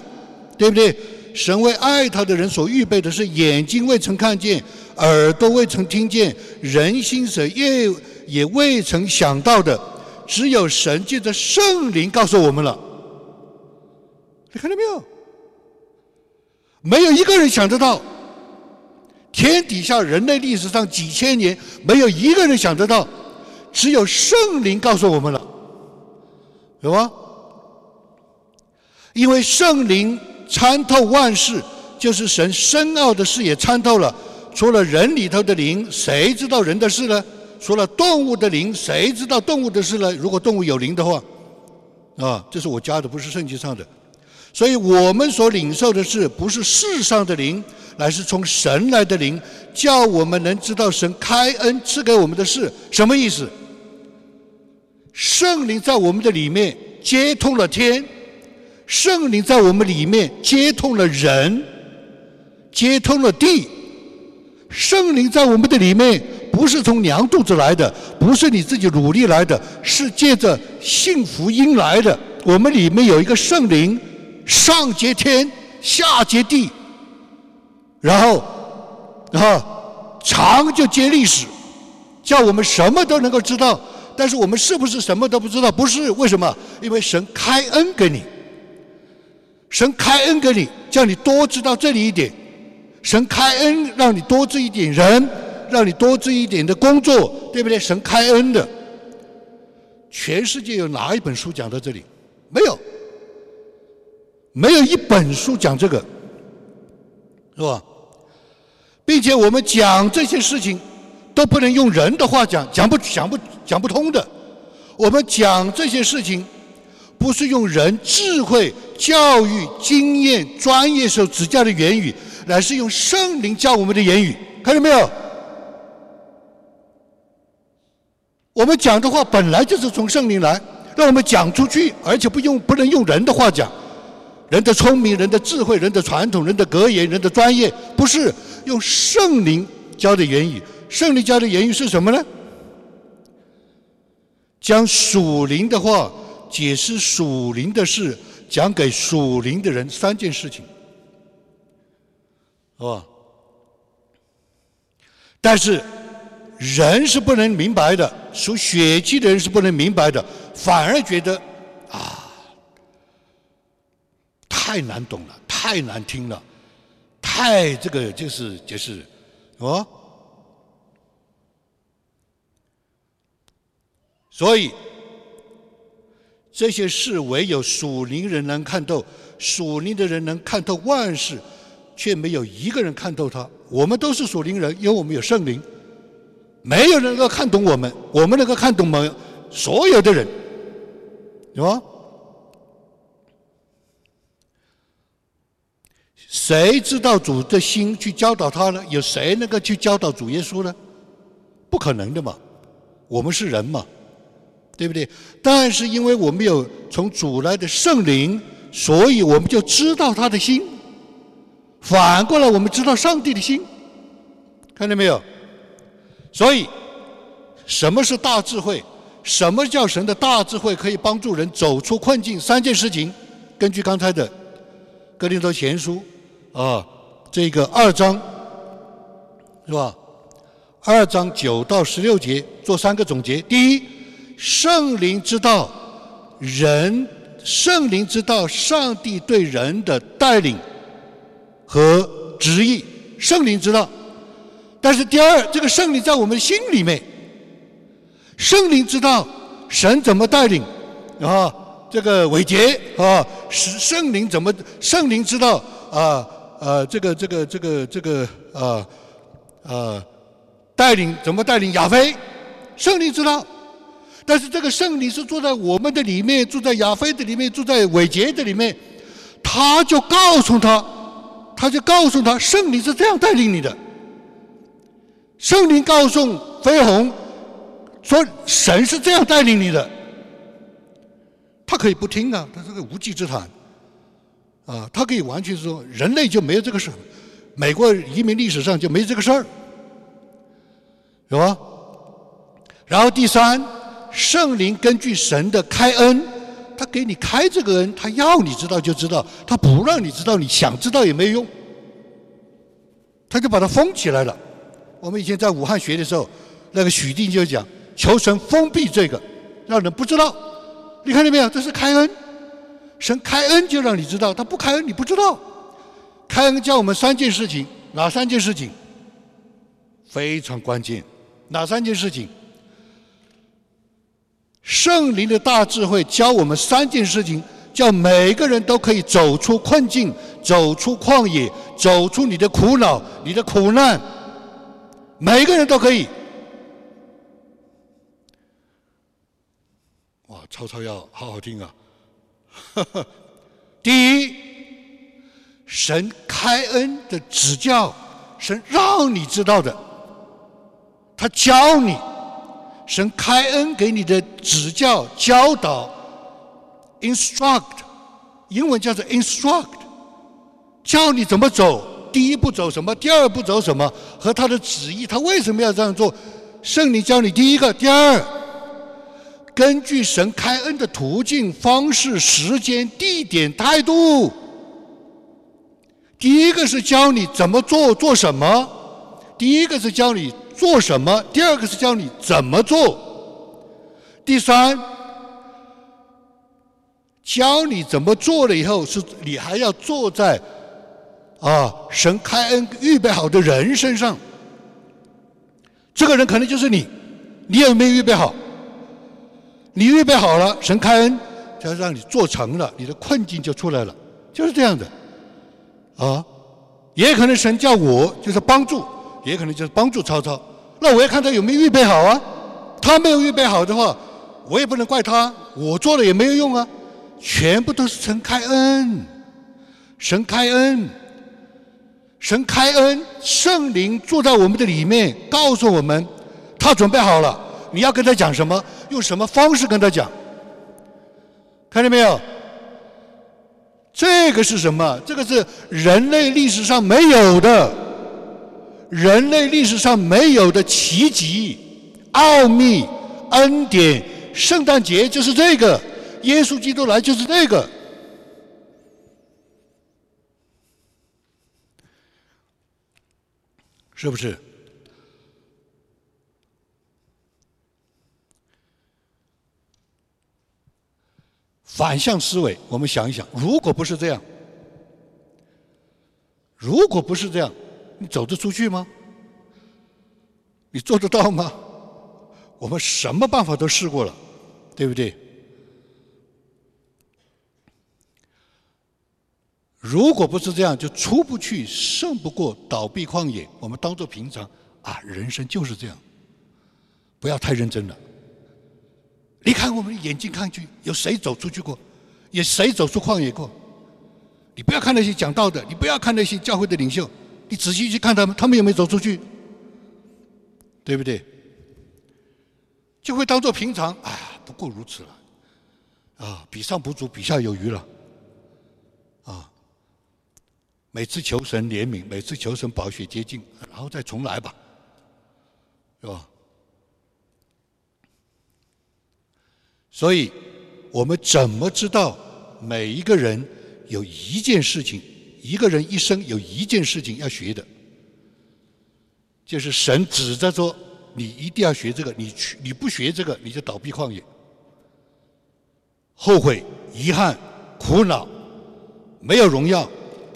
对不对？神为爱他的人所预备的是眼睛未曾看见，耳朵未曾听见，人心所也也未曾想到的，只有神借着圣灵告诉我们了。你看到没有？没有一个人想得到，天底下人类历史上几千年，没有一个人想得到，只有圣灵告诉我们了，有吗？因为圣灵。参透万事，就是神深奥的事也参透了。除了人里头的灵，谁知道人的事呢？除了动物的灵，谁知道动物的事呢？如果动物有灵的话，啊，这是我加的，不是圣经上的。所以我们所领受的是，不是世上的灵，乃是从神来的灵，叫我们能知道神开恩赐给我们的事。什么意思？圣灵在我们的里面接通了天。圣灵在我们里面接通了人，接通了地。圣灵在我们的里面不是从娘肚子来的，不是你自己努力来的，是借着幸福因来的。我们里面有一个圣灵，上接天，下接地，然后，然后长就接历史，叫我们什么都能够知道。但是我们是不是什么都不知道？不是，为什么？因为神开恩给你。神开恩给你，叫你多知道这里一点；神开恩让你多知一点人，让你多知一点的工作，对不对？神开恩的，全世界有哪一本书讲到这里？没有，没有一本书讲这个，是吧？并且我们讲这些事情都不能用人的话讲，讲不讲不讲不通的。我们讲这些事情。不是用人智慧、教育、经验、专业所指教的言语，乃是用圣灵教我们的言语。看到没有？我们讲的话本来就是从圣灵来，让我们讲出去，而且不用不能用人的话讲，人的聪明、人的智慧、人的传统、人的格言、人的专业，不是用圣灵教的言语。圣灵教的言语是什么呢？讲属灵的话。解释属灵的事，讲给属灵的人三件事情，是吧？但是人是不能明白的，属血气的人是不能明白的，反而觉得啊，太难懂了，太难听了，太这个就是就是，哦，所以。这些事唯有属灵人能看透，属灵的人能看透万事，却没有一个人看透他。我们都是属灵人，因为我们有圣灵，没有人能够看懂我们，我们能够看懂吗所有的人，是吧？谁知道主的心去教导他呢？有谁能够去教导主耶稣呢？不可能的嘛！我们是人嘛，对不对？但是因为我们有从主来的圣灵，所以我们就知道他的心。反过来，我们知道上帝的心，看见没有？所以，什么是大智慧？什么叫神的大智慧？可以帮助人走出困境？三件事情，根据刚才的《格林多前书》。啊，这个二章是吧？二章九到十六节做三个总结。第一，圣灵之道人，圣灵之道上帝对人的带领和旨意，圣灵之道。但是第二，这个圣灵在我们心里面，圣灵之道神怎么带领啊？这个伟杰啊，是圣灵怎么？圣灵之道啊。呃，这个这个这个这个呃呃，带领怎么带领亚非？圣灵知道，但是这个圣灵是住在我们的里面，住在亚非的里面，住在伟杰的里面，他就告诉他，他就告诉他，圣灵是这样带领你的。圣灵告诉飞鸿说，神是这样带领你的，他可以不听啊，他是个无稽之谈。啊，他可以完全说人类就没有这个事儿美国移民历史上就没这个事儿，有吧？然后第三，圣灵根据神的开恩，他给你开这个恩，他要你知道就知道，他不让你知道，你想知道也没用，他就把它封起来了。我们以前在武汉学的时候，那个许定就讲，求神封闭这个，让人不知道。你看见没有？这是开恩。神开恩就让你知道，他不开恩你不知道。开恩教我们三件事情，哪三件事情？非常关键，哪三件事情？圣灵的大智慧教我们三件事情，叫每个人都可以走出困境，走出旷野，走出你的苦恼、你的苦难，每个人都可以。哇，曹操要好好听啊！[laughs] 第一，神开恩的指教，神让你知道的，他教你，神开恩给你的指教教导，instruct，英文叫做 instruct，教你怎么走，第一步走什么，第二步走什么，和他的旨意，他为什么要这样做？圣灵教你第一个，第二。根据神开恩的途径、方式、时间、地点、态度，第一个是教你怎么做、做什么；第一个是教你做什么；第二个是教你怎么做；第三，教你怎么做了以后，是你还要坐在啊神开恩预备好的人身上。这个人可能就是你，你有没有预备好？你预备好了，神开恩，就让你做成了，你的困境就出来了，就是这样的，啊，也可能神叫我就是帮助，也可能就是帮助曹操，那我要看他有没有预备好啊，他没有预备好的话，我也不能怪他，我做了也没有用啊，全部都是神开恩，神开恩，神开恩，圣灵住在我们的里面，告诉我们，他准备好了。你要跟他讲什么？用什么方式跟他讲？看见没有？这个是什么？这个是人类历史上没有的，人类历史上没有的奇迹、奥秘、恩典。圣诞节就是这个，耶稣基督来就是这个，是不是？反向思维，我们想一想，如果不是这样，如果不是这样，你走得出去吗？你做得到吗？我们什么办法都试过了，对不对？如果不是这样，就出不去，胜不过倒闭旷野。我们当做平常啊，人生就是这样，不要太认真了。离开我们的眼睛看去，有谁走出去过？有谁走出旷野过？你不要看那些讲道的，你不要看那些教会的领袖，你仔细去看他们，他们有没有走出去？对不对？就会当做平常，哎呀，不过如此了。啊，比上不足，比下有余了。啊，每次求神怜悯，每次求神保血洁净，然后再重来吧，是吧？所以，我们怎么知道每一个人有一件事情，一个人一生有一件事情要学的，就是神指着说，你一定要学这个，你去你不学这个，你就倒闭旷野。后悔、遗憾、苦恼，没有荣耀，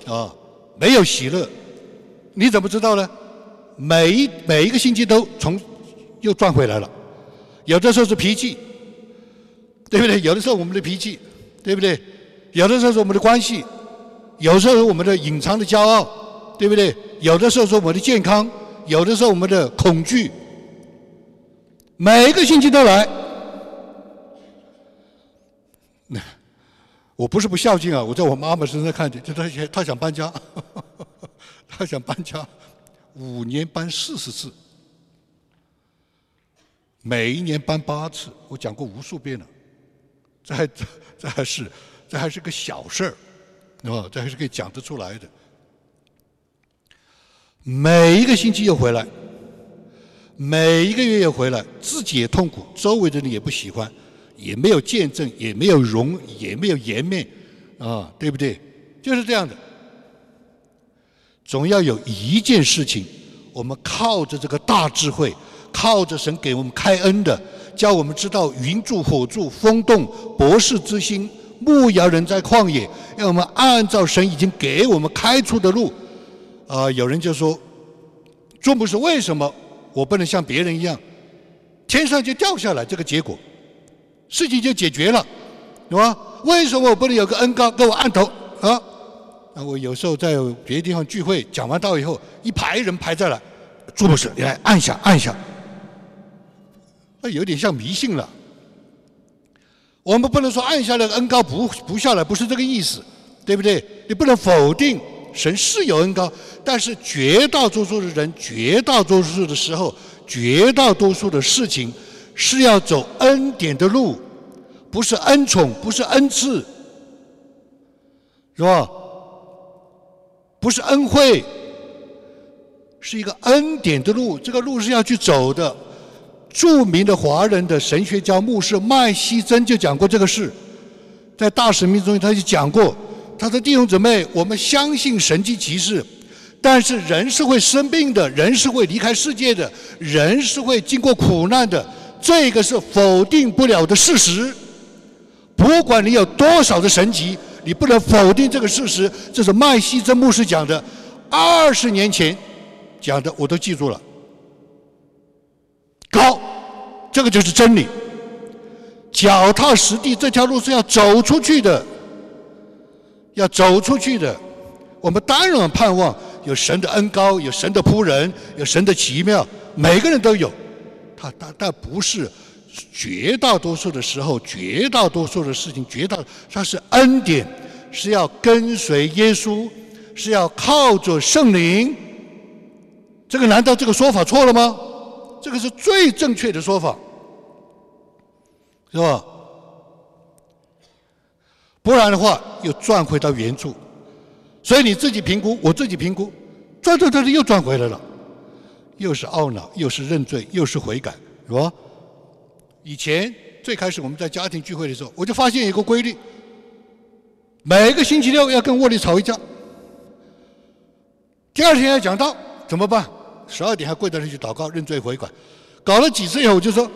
啊，没有喜乐，你怎么知道呢？每一每一个星期都从又赚回来了，有的时候是脾气，对不对？有的时候我们的脾气，对不对？有的时候是我们的关系，有时候是我们的隐藏的骄傲，对不对？有的时候是我们的健康，有的时候我们的恐惧，每一个星期都来。[laughs] 我不是不孝敬啊，我在我妈妈身上看见，就她想她想搬家，[laughs] 她想搬家，五年搬四十次，每一年搬八次，我讲过无数遍了。这还这这还是这还是个小事儿，是吧？这还是可以讲得出来的。每一个星期又回来，每一个月又回来，自己也痛苦，周围的人也不喜欢。也没有见证，也没有容，也没有颜面，啊，对不对？就是这样的。总要有一件事情，我们靠着这个大智慧，靠着神给我们开恩的，教我们知道云柱火柱风动博士之心，牧羊人在旷野，让我们按照神已经给我们开出的路。啊，有人就说，众不是为什么我不能像别人一样，天上就掉下来这个结果？事情就解决了，是吧？为什么我不能有个恩高给我按头啊？那我有时候在别的地方聚会，讲完道以后，一排人排在了，朱博士，你来按一下按一下，那有点像迷信了。我们不能说按下来恩高不不下来，不是这个意思，对不对？你不能否定神是有恩高，但是绝大多数的人，绝大多数的时候，绝大多数的事情。是要走恩典的路，不是恩宠，不是恩赐，是吧？不是恩惠，是一个恩典的路。这个路是要去走的。著名的华人的神学家牧师麦西珍就讲过这个事，在大使命中他就讲过，他说：“弟兄姊妹，我们相信神迹奇事，但是人是会生病的，人是会离开世界的，人是会经过苦难的。”这个是否定不了的事实。不管你有多少的神迹，你不能否定这个事实。这是麦西真牧师讲的，二十年前讲的，我都记住了。高，这个就是真理。脚踏实地，这条路是要走出去的，要走出去的。我们当然盼望有神的恩高，有神的仆人，有神的奇妙，每个人都有。他但但不是绝大多数的时候，绝大多数的事情，绝大他是恩典，是要跟随耶稣，是要靠着圣灵。这个难道这个说法错了吗？这个是最正确的说法，是吧？不然的话，又转回到原处。所以你自己评估，我自己评估，转转转转又转回来了。又是懊恼，又是认罪，又是悔改，是吧？以前最开始我们在家庭聚会的时候，我就发现一个规律：每个星期六要跟沃里吵一架，第二天要讲道，怎么办？十二点还跪在那去祷告、认罪悔改，搞了几次以后，我就说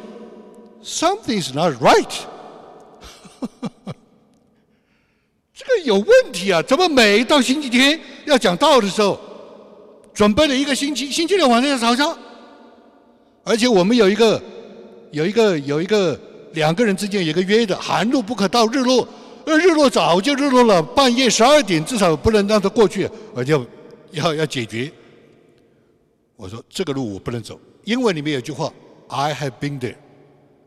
Something's not right。[laughs] ”这个有问题啊！怎么每到星期天要讲道的时候？准备了一个星期，星期六晚上要吵架，而且我们有一个、有一个、有一个两个人之间有个约的，寒露不可到日落，而日落早就日落了，半夜十二点至少不能让他过去，而且要要解决。我说这个路我不能走，因为里面有句话，I have been there，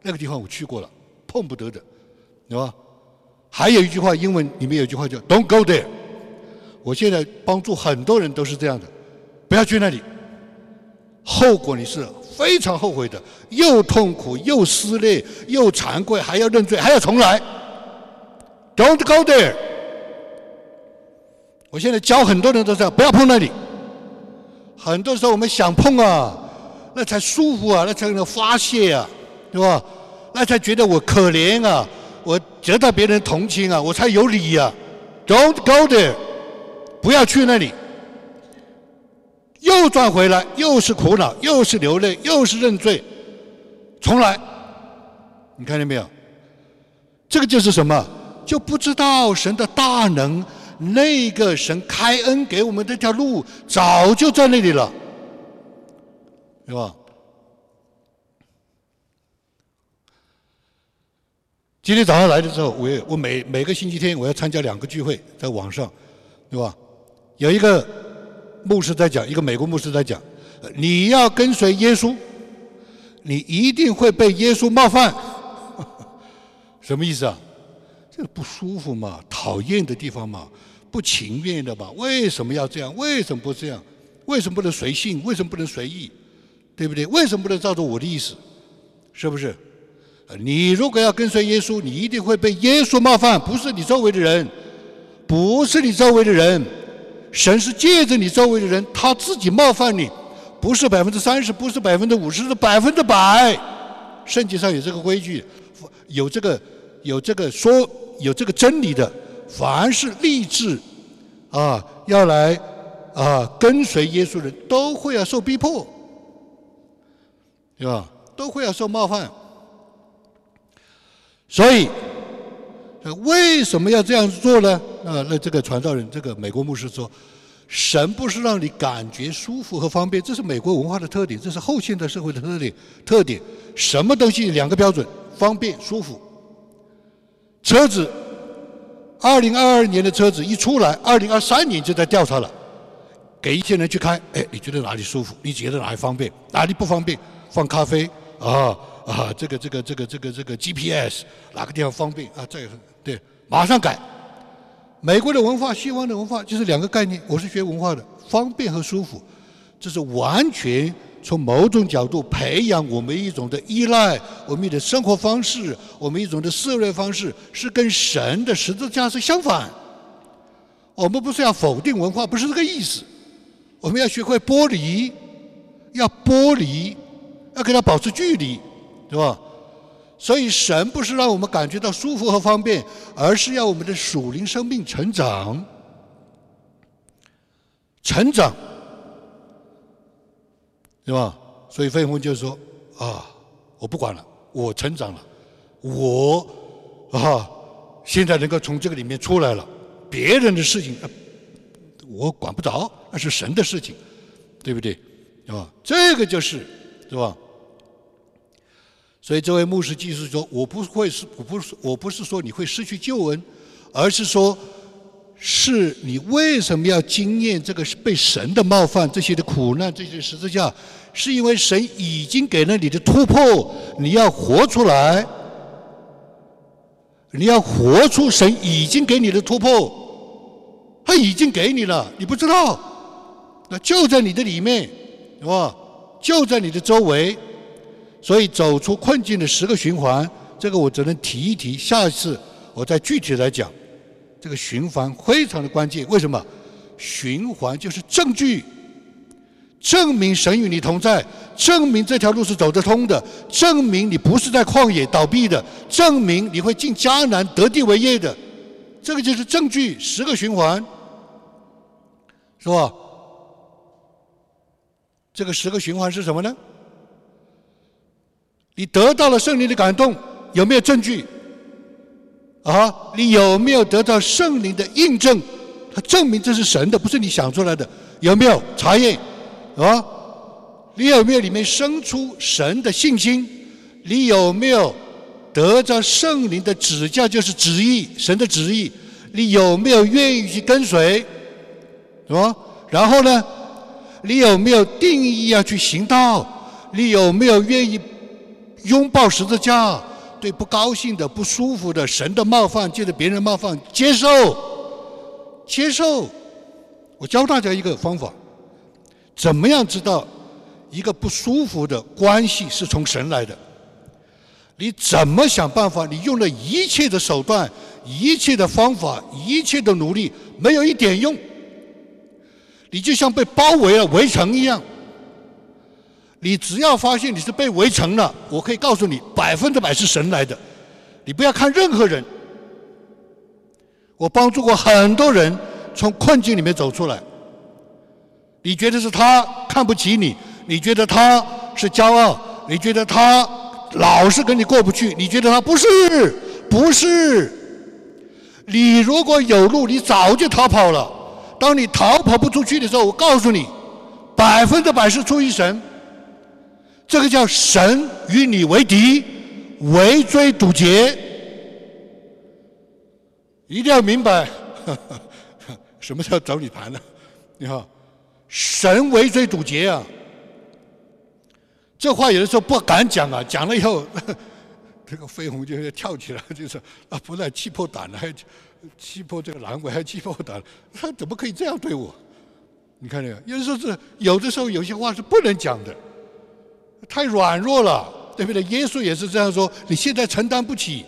那个地方我去过了，碰不得的，对吧？还有一句话，英文里面有一句话叫 Don't go there。我现在帮助很多人都是这样的，不要去那里，后果你是非常后悔的，又痛苦又撕裂又惭愧，还要认罪，还要重来。Don't go there。我现在教很多人都这样，不要碰那里。很多时候我们想碰啊，那才舒服啊，那才能发泄啊，对吧？那才觉得我可怜啊，我得到别人同情啊，我才有理呀。Don't go there，不要去那里。又转回来，又是苦恼，又是流泪，又是认罪，重来。你看见没有？这个就是什么？就不知道神的大能。那个神开恩给我们这条路，早就在那里了，对吧？今天早上来的时候，我我每每个星期天我要参加两个聚会，在网上，对吧？有一个牧师在讲，一个美国牧师在讲，你要跟随耶稣，你一定会被耶稣冒犯，[laughs] 什么意思啊？这个不舒服嘛，讨厌的地方嘛。不情愿的吧？为什么要这样？为什么不这样？为什么不能随性？为什么不能随意？对不对？为什么不能照着我的意思？是不是？你如果要跟随耶稣，你一定会被耶稣冒犯，不是你周围的人，不是你周围的人。神是借着你周围的人，他自己冒犯你，不是百分之三十，不是百分之五十，是百分之百。圣经上有这个规矩，有这个有这个说有这个真理的。凡是立志啊要来啊跟随耶稣的人，都会要受逼迫，对吧？都会要受冒犯。所以，为什么要这样做呢？啊，那这个传道人，这个美国牧师说，神不是让你感觉舒服和方便，这是美国文化的特点，这是后现代社会的特点。特点，什么东西两个标准：方便、舒服。车子。二零二二年的车子一出来，二零二三年就在调查了，给一些人去开，哎，你觉得哪里舒服？你觉得哪里方便？哪里不方便？放咖啡啊啊，这个这个这个这个这个 GPS 哪个地方方便啊？这个对，马上改。美国的文化，西方的文化就是两个概念。我是学文化的，方便和舒服，这是完全。从某种角度培养我们一种的依赖，我们的生活方式，我们一种的思维方式，是跟神的十字架是相反。我们不是要否定文化，不是这个意思。我们要学会剥离，要剥离，要跟它保持距离，是吧？所以神不是让我们感觉到舒服和方便，而是要我们的属灵生命成长，成长。对吧？所以费鸿就说：“啊，我不管了，我成长了，我啊，现在能够从这个里面出来了。别人的事情，我管不着，那是神的事情，对不对？对吧？这个就是，对吧？所以这位牧师继续说：我不会是，我不是，我不是说你会失去救恩，而是说。”是你为什么要经验这个被神的冒犯、这些的苦难、这些十字架？是因为神已经给了你的突破，你要活出来，你要活出神已经给你的突破，他已经给你了，你不知道，那就在你的里面，是吧？就在你的周围，所以走出困境的十个循环，这个我只能提一提，下一次我再具体来讲。这个循环非常的关键，为什么？循环就是证据，证明神与你同在，证明这条路是走得通的，证明你不是在旷野倒闭的，证明你会进迦南得地为业的，这个就是证据。十个循环，是吧？这个十个循环是什么呢？你得到了圣灵的感动，有没有证据？啊，你有没有得到圣灵的印证？它证明这是神的，不是你想出来的。有没有查验？啊，你有没有里面生出神的信心？你有没有得到圣灵的指教？就是旨意，神的旨意。你有没有愿意去跟随？是吧？然后呢？你有没有定义要去行道？你有没有愿意拥抱十字架，对不高兴的、不舒服的、神的冒犯，借着别人冒犯，接受，接受。我教大家一个方法，怎么样知道一个不舒服的关系是从神来的？你怎么想办法？你用了一切的手段、一切的方法、一切的努力，没有一点用。你就像被包围了、围城一样。你只要发现你是被围城了，我可以告诉你，百分之百是神来的。你不要看任何人。我帮助过很多人从困境里面走出来。你觉得是他看不起你？你觉得他是骄傲？你觉得他老是跟你过不去？你觉得他不是？不是。你如果有路，你早就逃跑了。当你逃跑不出去的时候，我告诉你，百分之百是出于神。这个叫神与你为敌，围追堵截，一定要明白 [laughs] 什么叫找你谈呢？你看，神围追堵截啊，这话有的时候不敢讲啊，讲了以后，[laughs] 这个飞鸿就要跳起来，就是啊，不但气破胆了，还气破这个阑尾，还气破胆，他怎么可以这样对我？你看这个，有的时候是有的时候有些话是不能讲的。太软弱了，对不对？耶稣也是这样说：你现在承担不起，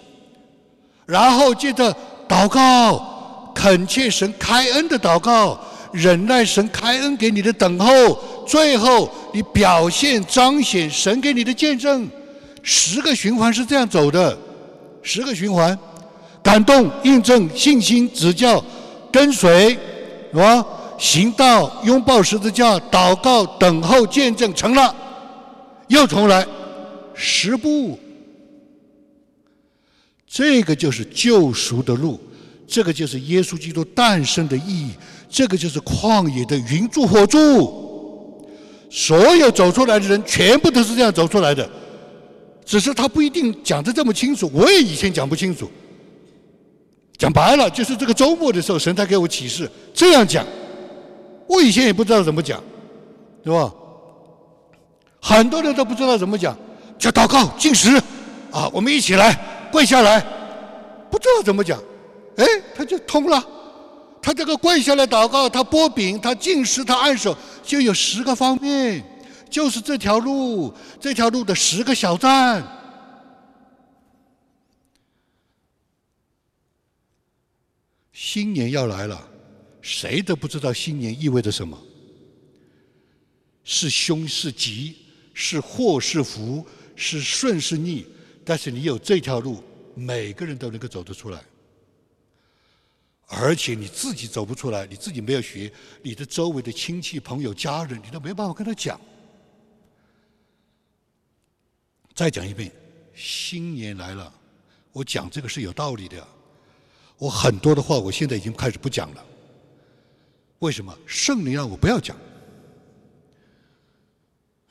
然后接着祷告，恳切神开恩的祷告，忍耐神开恩给你的等候，最后你表现彰显神给你的见证。十个循环是这样走的，十个循环，感动、印证、信心、指教、跟随，是吧？行道、拥抱十字架、祷告、等候、见证，成了。又重来十步，这个就是救赎的路，这个就是耶稣基督诞生的意义，这个就是旷野的云柱火柱。所有走出来的人，全部都是这样走出来的，只是他不一定讲的这么清楚。我也以前讲不清楚，讲白了就是这个周末的时候，神才给我启示这样讲。我以前也不知道怎么讲，对吧？很多人都不知道怎么讲，叫祷告、进食，啊，我们一起来跪下来，不知道怎么讲，哎，他就通了。他这个跪下来祷告，他拨饼，他进食，他按手，就有十个方面，就是这条路，这条路的十个小站。新年要来了，谁都不知道新年意味着什么，是凶是吉。是祸是福，是顺是逆，但是你有这条路，每个人都能够走得出来。而且你自己走不出来，你自己没有学，你的周围的亲戚、朋友、家人，你都没办法跟他讲。再讲一遍，新年来了，我讲这个是有道理的。我很多的话，我现在已经开始不讲了。为什么？圣灵让我不要讲。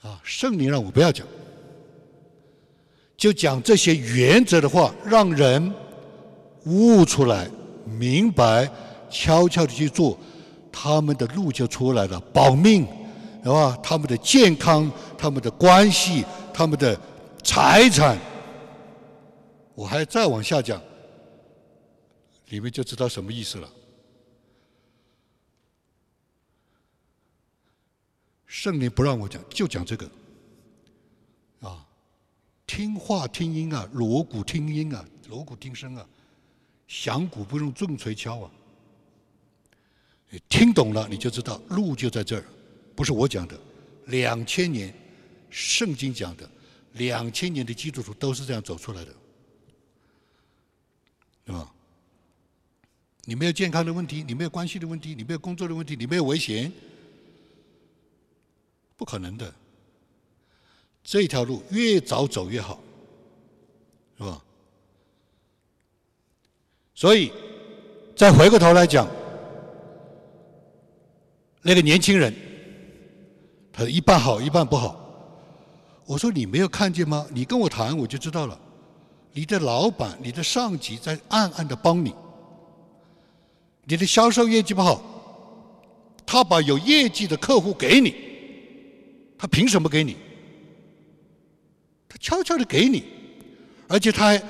啊，圣灵让我不要讲，就讲这些原则的话，让人悟出来、明白，悄悄的去做，他们的路就出来了，保命，是吧？他们的健康、他们的关系、他们的财产，我还再往下讲，你们就知道什么意思了。圣灵不让我讲，就讲这个，啊，听话听音啊，锣鼓听音啊，锣鼓听声啊，响鼓不用重锤敲啊。你听懂了你就知道，路就在这儿，不是我讲的，两千年圣经讲的，两千年的基督徒都是这样走出来的，对吧？你没有健康的问题，你没有关系的问题，你没有工作的问题，你没有危险。不可能的，这条路越早走越好，是吧？所以，再回过头来讲，那个年轻人，他一半好一半不好。我说你没有看见吗？你跟我谈我就知道了。你的老板、你的上级在暗暗的帮你，你的销售业绩不好，他把有业绩的客户给你。他凭什么给你？他悄悄的给你，而且他还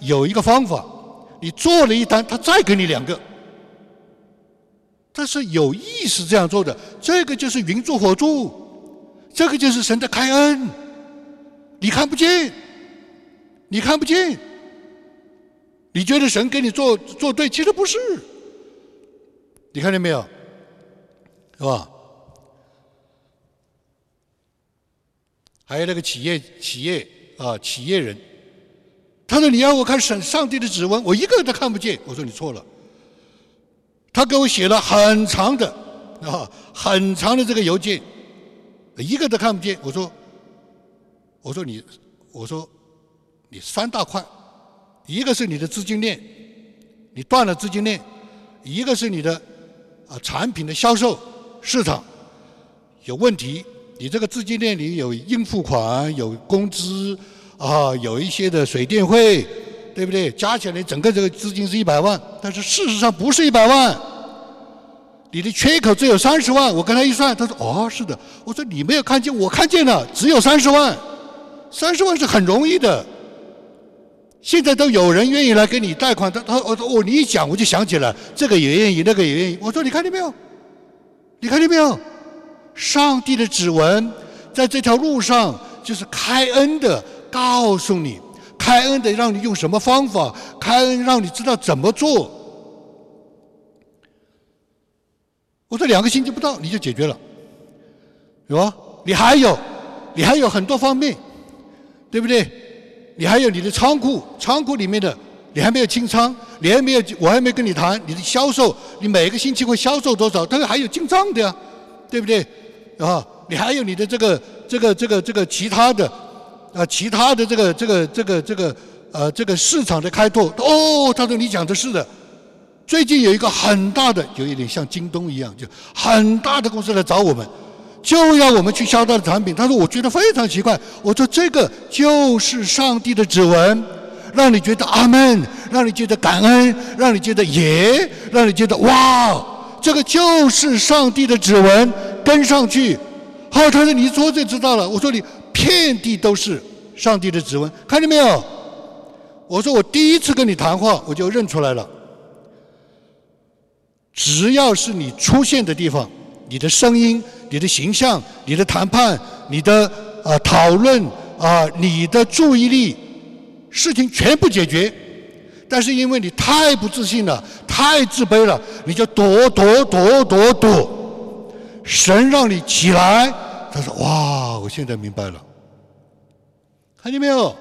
有一个方法，你做了一单，他再给你两个。他是有意识这样做的，这个就是云助火助，这个就是神的开恩，你看不见，你看不见，你觉得神给你做做对，其实不是，你看见没有？是吧？还有那个企业企业啊，企业人，他说你要我看上上帝的指纹，我一个都看不见。我说你错了。他给我写了很长的啊，很长的这个邮件，一个都看不见。我说，我说你，我说你三大块，一个是你的资金链，你断了资金链；一个是你的啊产品的销售市场有问题。你这个资金链里有应付款、有工资啊，有一些的水电费。对不对？加起来整个这个资金是一百万，但是事实上不是一百万，你的缺口只有三十万。我跟他一算，他说：“哦，是的。”我说：“你没有看见，我看见了，只有三十万。三十万是很容易的，现在都有人愿意来给你贷款。他他我哦，你一讲我就想起来，这个也愿意，那个也愿意。我说你看见没有？你看见没有？上帝的指纹在这条路上就是开恩的，告诉你。”开恩的让你用什么方法？开恩让你知道怎么做。我说两个星期不到你就解决了，是吧？你还有，你还有很多方面，对不对？你还有你的仓库，仓库里面的你还没有清仓，你还没有，我还没跟你谈你的销售，你每个星期会销售多少？但是还有进账的呀，对不对？啊，你还有你的这个这个这个这个其他的。啊，其他的这个这个这个这个呃这个市场的开拓哦，他说你讲的是的。最近有一个很大的，有一点像京东一样，就很大的公司来找我们，就要我们去销他的产品。他说我觉得非常奇怪。我说这个就是上帝的指纹，让你觉得阿门，让你觉得感恩，让你觉得耶，让你觉得哇，这个就是上帝的指纹，跟上去。好，他说你一说就知道了。我说你。遍地都是上帝的指纹，看见没有？我说我第一次跟你谈话，我就认出来了。只要是你出现的地方，你的声音、你的形象、你的谈判、你的啊讨论啊，你的注意力，事情全部解决。但是因为你太不自信了，太自卑了，你就躲躲躲躲躲。神让你起来。他说：“哇，我现在明白了，看见没有？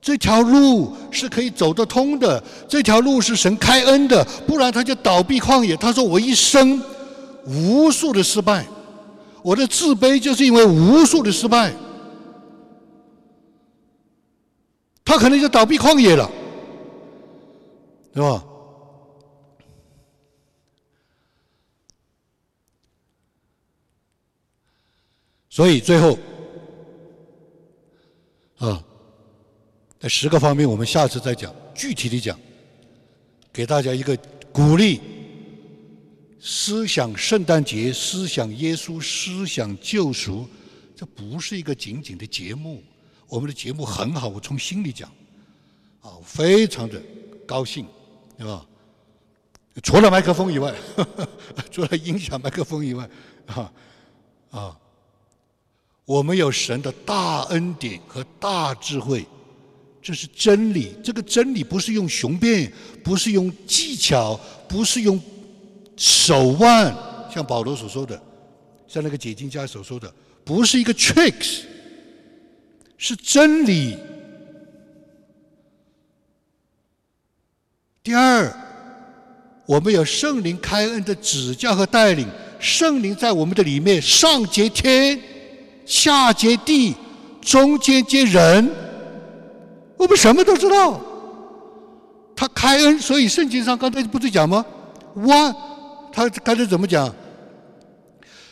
这条路是可以走得通的，这条路是神开恩的，不然他就倒闭旷野。他说我一生无数的失败，我的自卑就是因为无数的失败，他可能就倒闭旷野了，是吧？”所以最后，啊，在十个方面，我们下次再讲，具体的讲，给大家一个鼓励。思想圣诞节，思想耶稣，思想救赎，这不是一个仅仅的节目。我们的节目很好，我从心里讲，啊，非常的高兴，对吧？除了麦克风以外，[laughs] 除了音响麦克风以外，啊，啊。我们有神的大恩典和大智慧，这是真理。这个真理不是用雄辩，不是用技巧，不是用手腕，像保罗所说的，像那个解经家所说的，不是一个 tricks，是真理。第二，我们有圣灵开恩的指教和带领，圣灵在我们的里面上接天。下接地，中间接人，我们什么都知道。他开恩，所以圣经上刚才不是讲吗？万，他刚才怎么讲？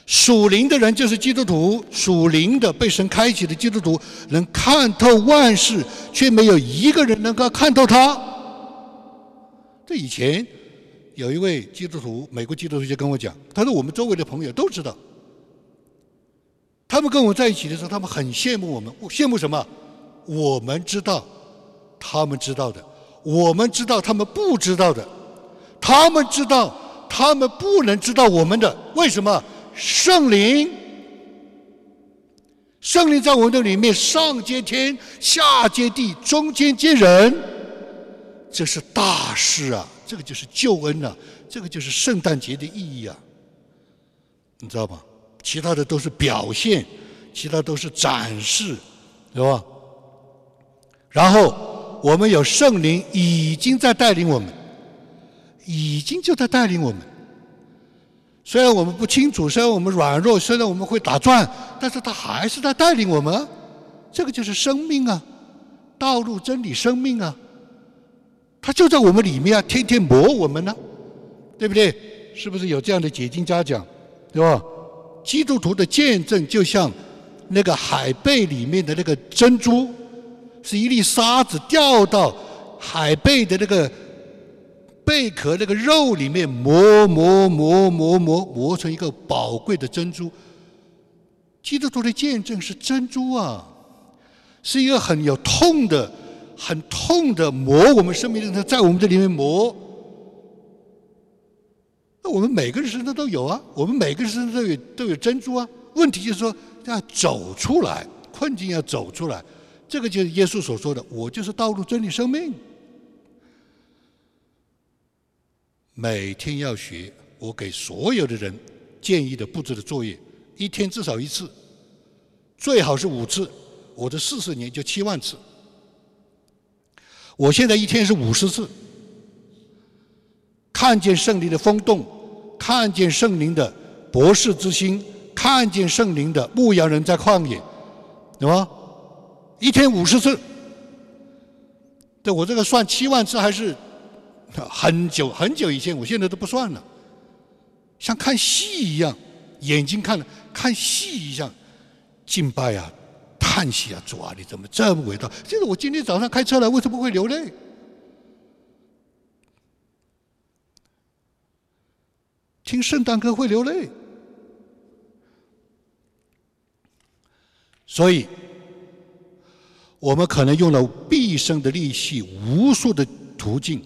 属灵的人就是基督徒，属灵的被神开启的基督徒，能看透万事，却没有一个人能够看透他。这以前有一位基督徒，美国基督徒就跟我讲，他说我们周围的朋友都知道。他们跟我在一起的时候，他们很羡慕我们。羡慕什么？我们知道，他们知道的；我们知道，他们不知道的；他们知道，他们不能知道我们的。为什么？圣灵，圣灵在我们的里面，上接天，下接地，中间接人，这是大事啊！这个就是救恩呐，这个就是圣诞节的意义啊！你知道吗？其他的都是表现，其他都是展示，对吧？然后我们有圣灵已经在带领我们，已经就在带领我们。虽然我们不清楚，虽然我们软弱，虽然我们会打转，但是他还是在带领我们。这个就是生命啊，道路、真理、生命啊，他就在我们里面啊，天天磨我们呢，对不对？是不是有这样的解经家讲，对吧？基督徒的见证就像那个海贝里面的那个珍珠，是一粒沙子掉到海贝的那个贝壳那个肉里面磨磨磨磨磨磨成一个宝贵的珍珠。基督徒的见证是珍珠啊，是一个很有痛的、很痛的磨我们生命的，在我们这里面磨。那我们每个人身上都有啊，我们每个人身上都有都有珍珠啊。问题就是说要走出来，困境要走出来，这个就是耶稣所说的：“我就是道路、真理、生命。”每天要学，我给所有的人建议的布置的作业，一天至少一次，最好是五次。我的四十年就七万次，我现在一天是五十次，看见圣灵的风动。看见圣灵的博士之心，看见圣灵的牧羊人在旷野，对吗？一天五十次，对我这个算七万次还是很久很久以前，我现在都不算了，像看戏一样，眼睛看看戏一样，敬拜啊，叹息啊，主啊，你怎么这么伟大？就是我今天早上开车来，为什么会流泪？听圣诞歌会流泪，所以我们可能用了毕生的力气、无数的途径，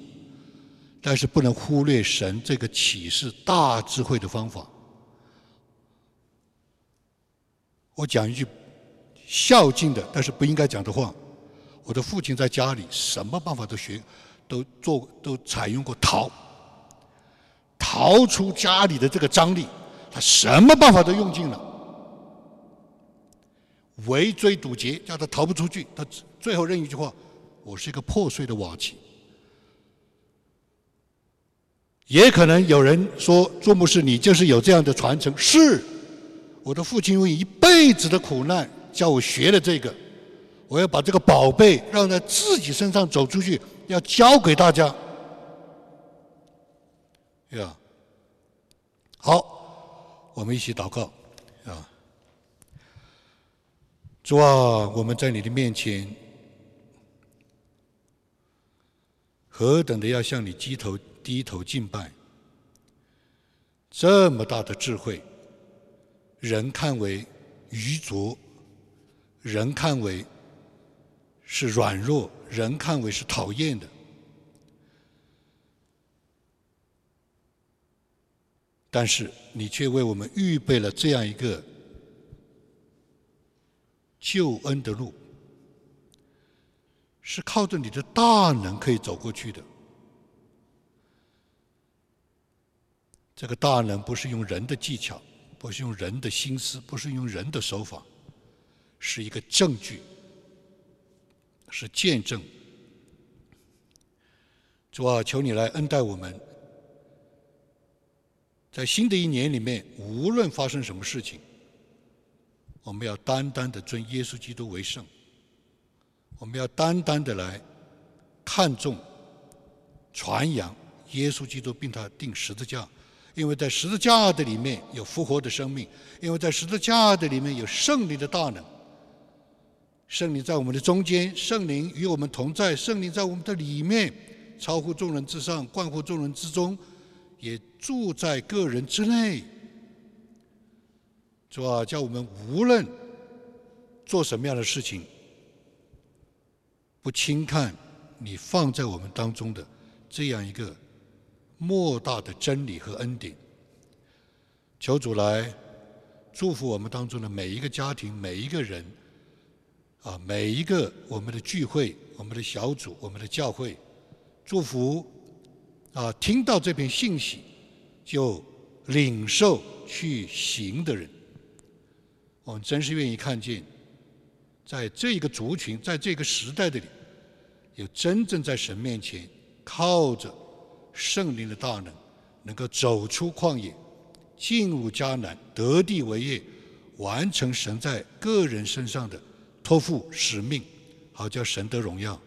但是不能忽略神这个启示大智慧的方法。我讲一句孝敬的，但是不应该讲的话：我的父亲在家里什么办法都学，都做，都采用过逃。逃出家里的这个张力，他什么办法都用尽了，围追堵截，叫他逃不出去。他最后认一句话：“我是一个破碎的瓦器。”也可能有人说：“朱牧师，你就是有这样的传承。”是，我的父亲用一辈子的苦难教我学了这个，我要把这个宝贝让在自己身上走出去，要教给大家。呀，好，我们一起祷告啊！主啊，我们在你的面前，何等的要向你低头低头敬拜！这么大的智慧，人看为愚拙，人看为是软弱，人看为是讨厌的。但是你却为我们预备了这样一个救恩的路，是靠着你的大能可以走过去的。这个大能不是用人的技巧，不是用人的心思，不是用人的手法，是一个证据，是见证。主啊，求你来恩待我们。在新的一年里面，无论发生什么事情，我们要单单的尊耶稣基督为圣。我们要单单的来看重、传扬耶稣基督，并他定十字架，因为在十字架的里面有复活的生命，因为在十字架的里面有胜利的大能。圣灵在我们的中间，圣灵与我们同在，圣灵在我们的里面，超乎众人之上，冠乎众人之中。也住在个人之内，主啊，叫我们无论做什么样的事情，不轻看你放在我们当中的这样一个莫大的真理和恩典。求主来祝福我们当中的每一个家庭、每一个人，啊，每一个我们的聚会、我们的小组、我们的教会，祝福啊，听到这篇信息就领受去行的人。我们真是愿意看见，在这个族群，在这个时代的里，有真正在神面前靠着圣灵的大能，能够走出旷野，进入迦南，得地为业，完成神在个人身上的托付使命，好叫神得荣耀。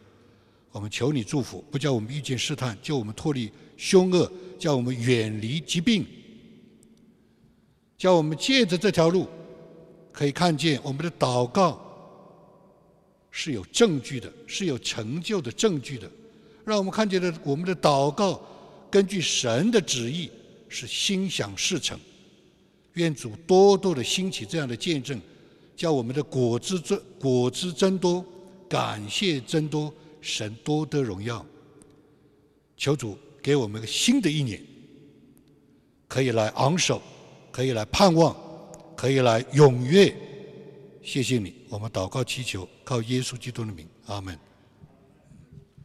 我们求你祝福，不叫我们遇见试探，叫我们脱离凶恶，叫我们远离疾病，叫我们借着这条路。可以看见我们的祷告是有证据的，是有成就的证据的。让我们看见的我们的祷告根据神的旨意是心想事成。愿主多多的兴起这样的见证，叫我们的果子增果子增多，感谢增多，神多得荣耀。求主给我们个新的一年，可以来昂首，可以来盼望。可以来踊跃，谢谢你。我们祷告祈求，靠耶稣基督的名，阿门。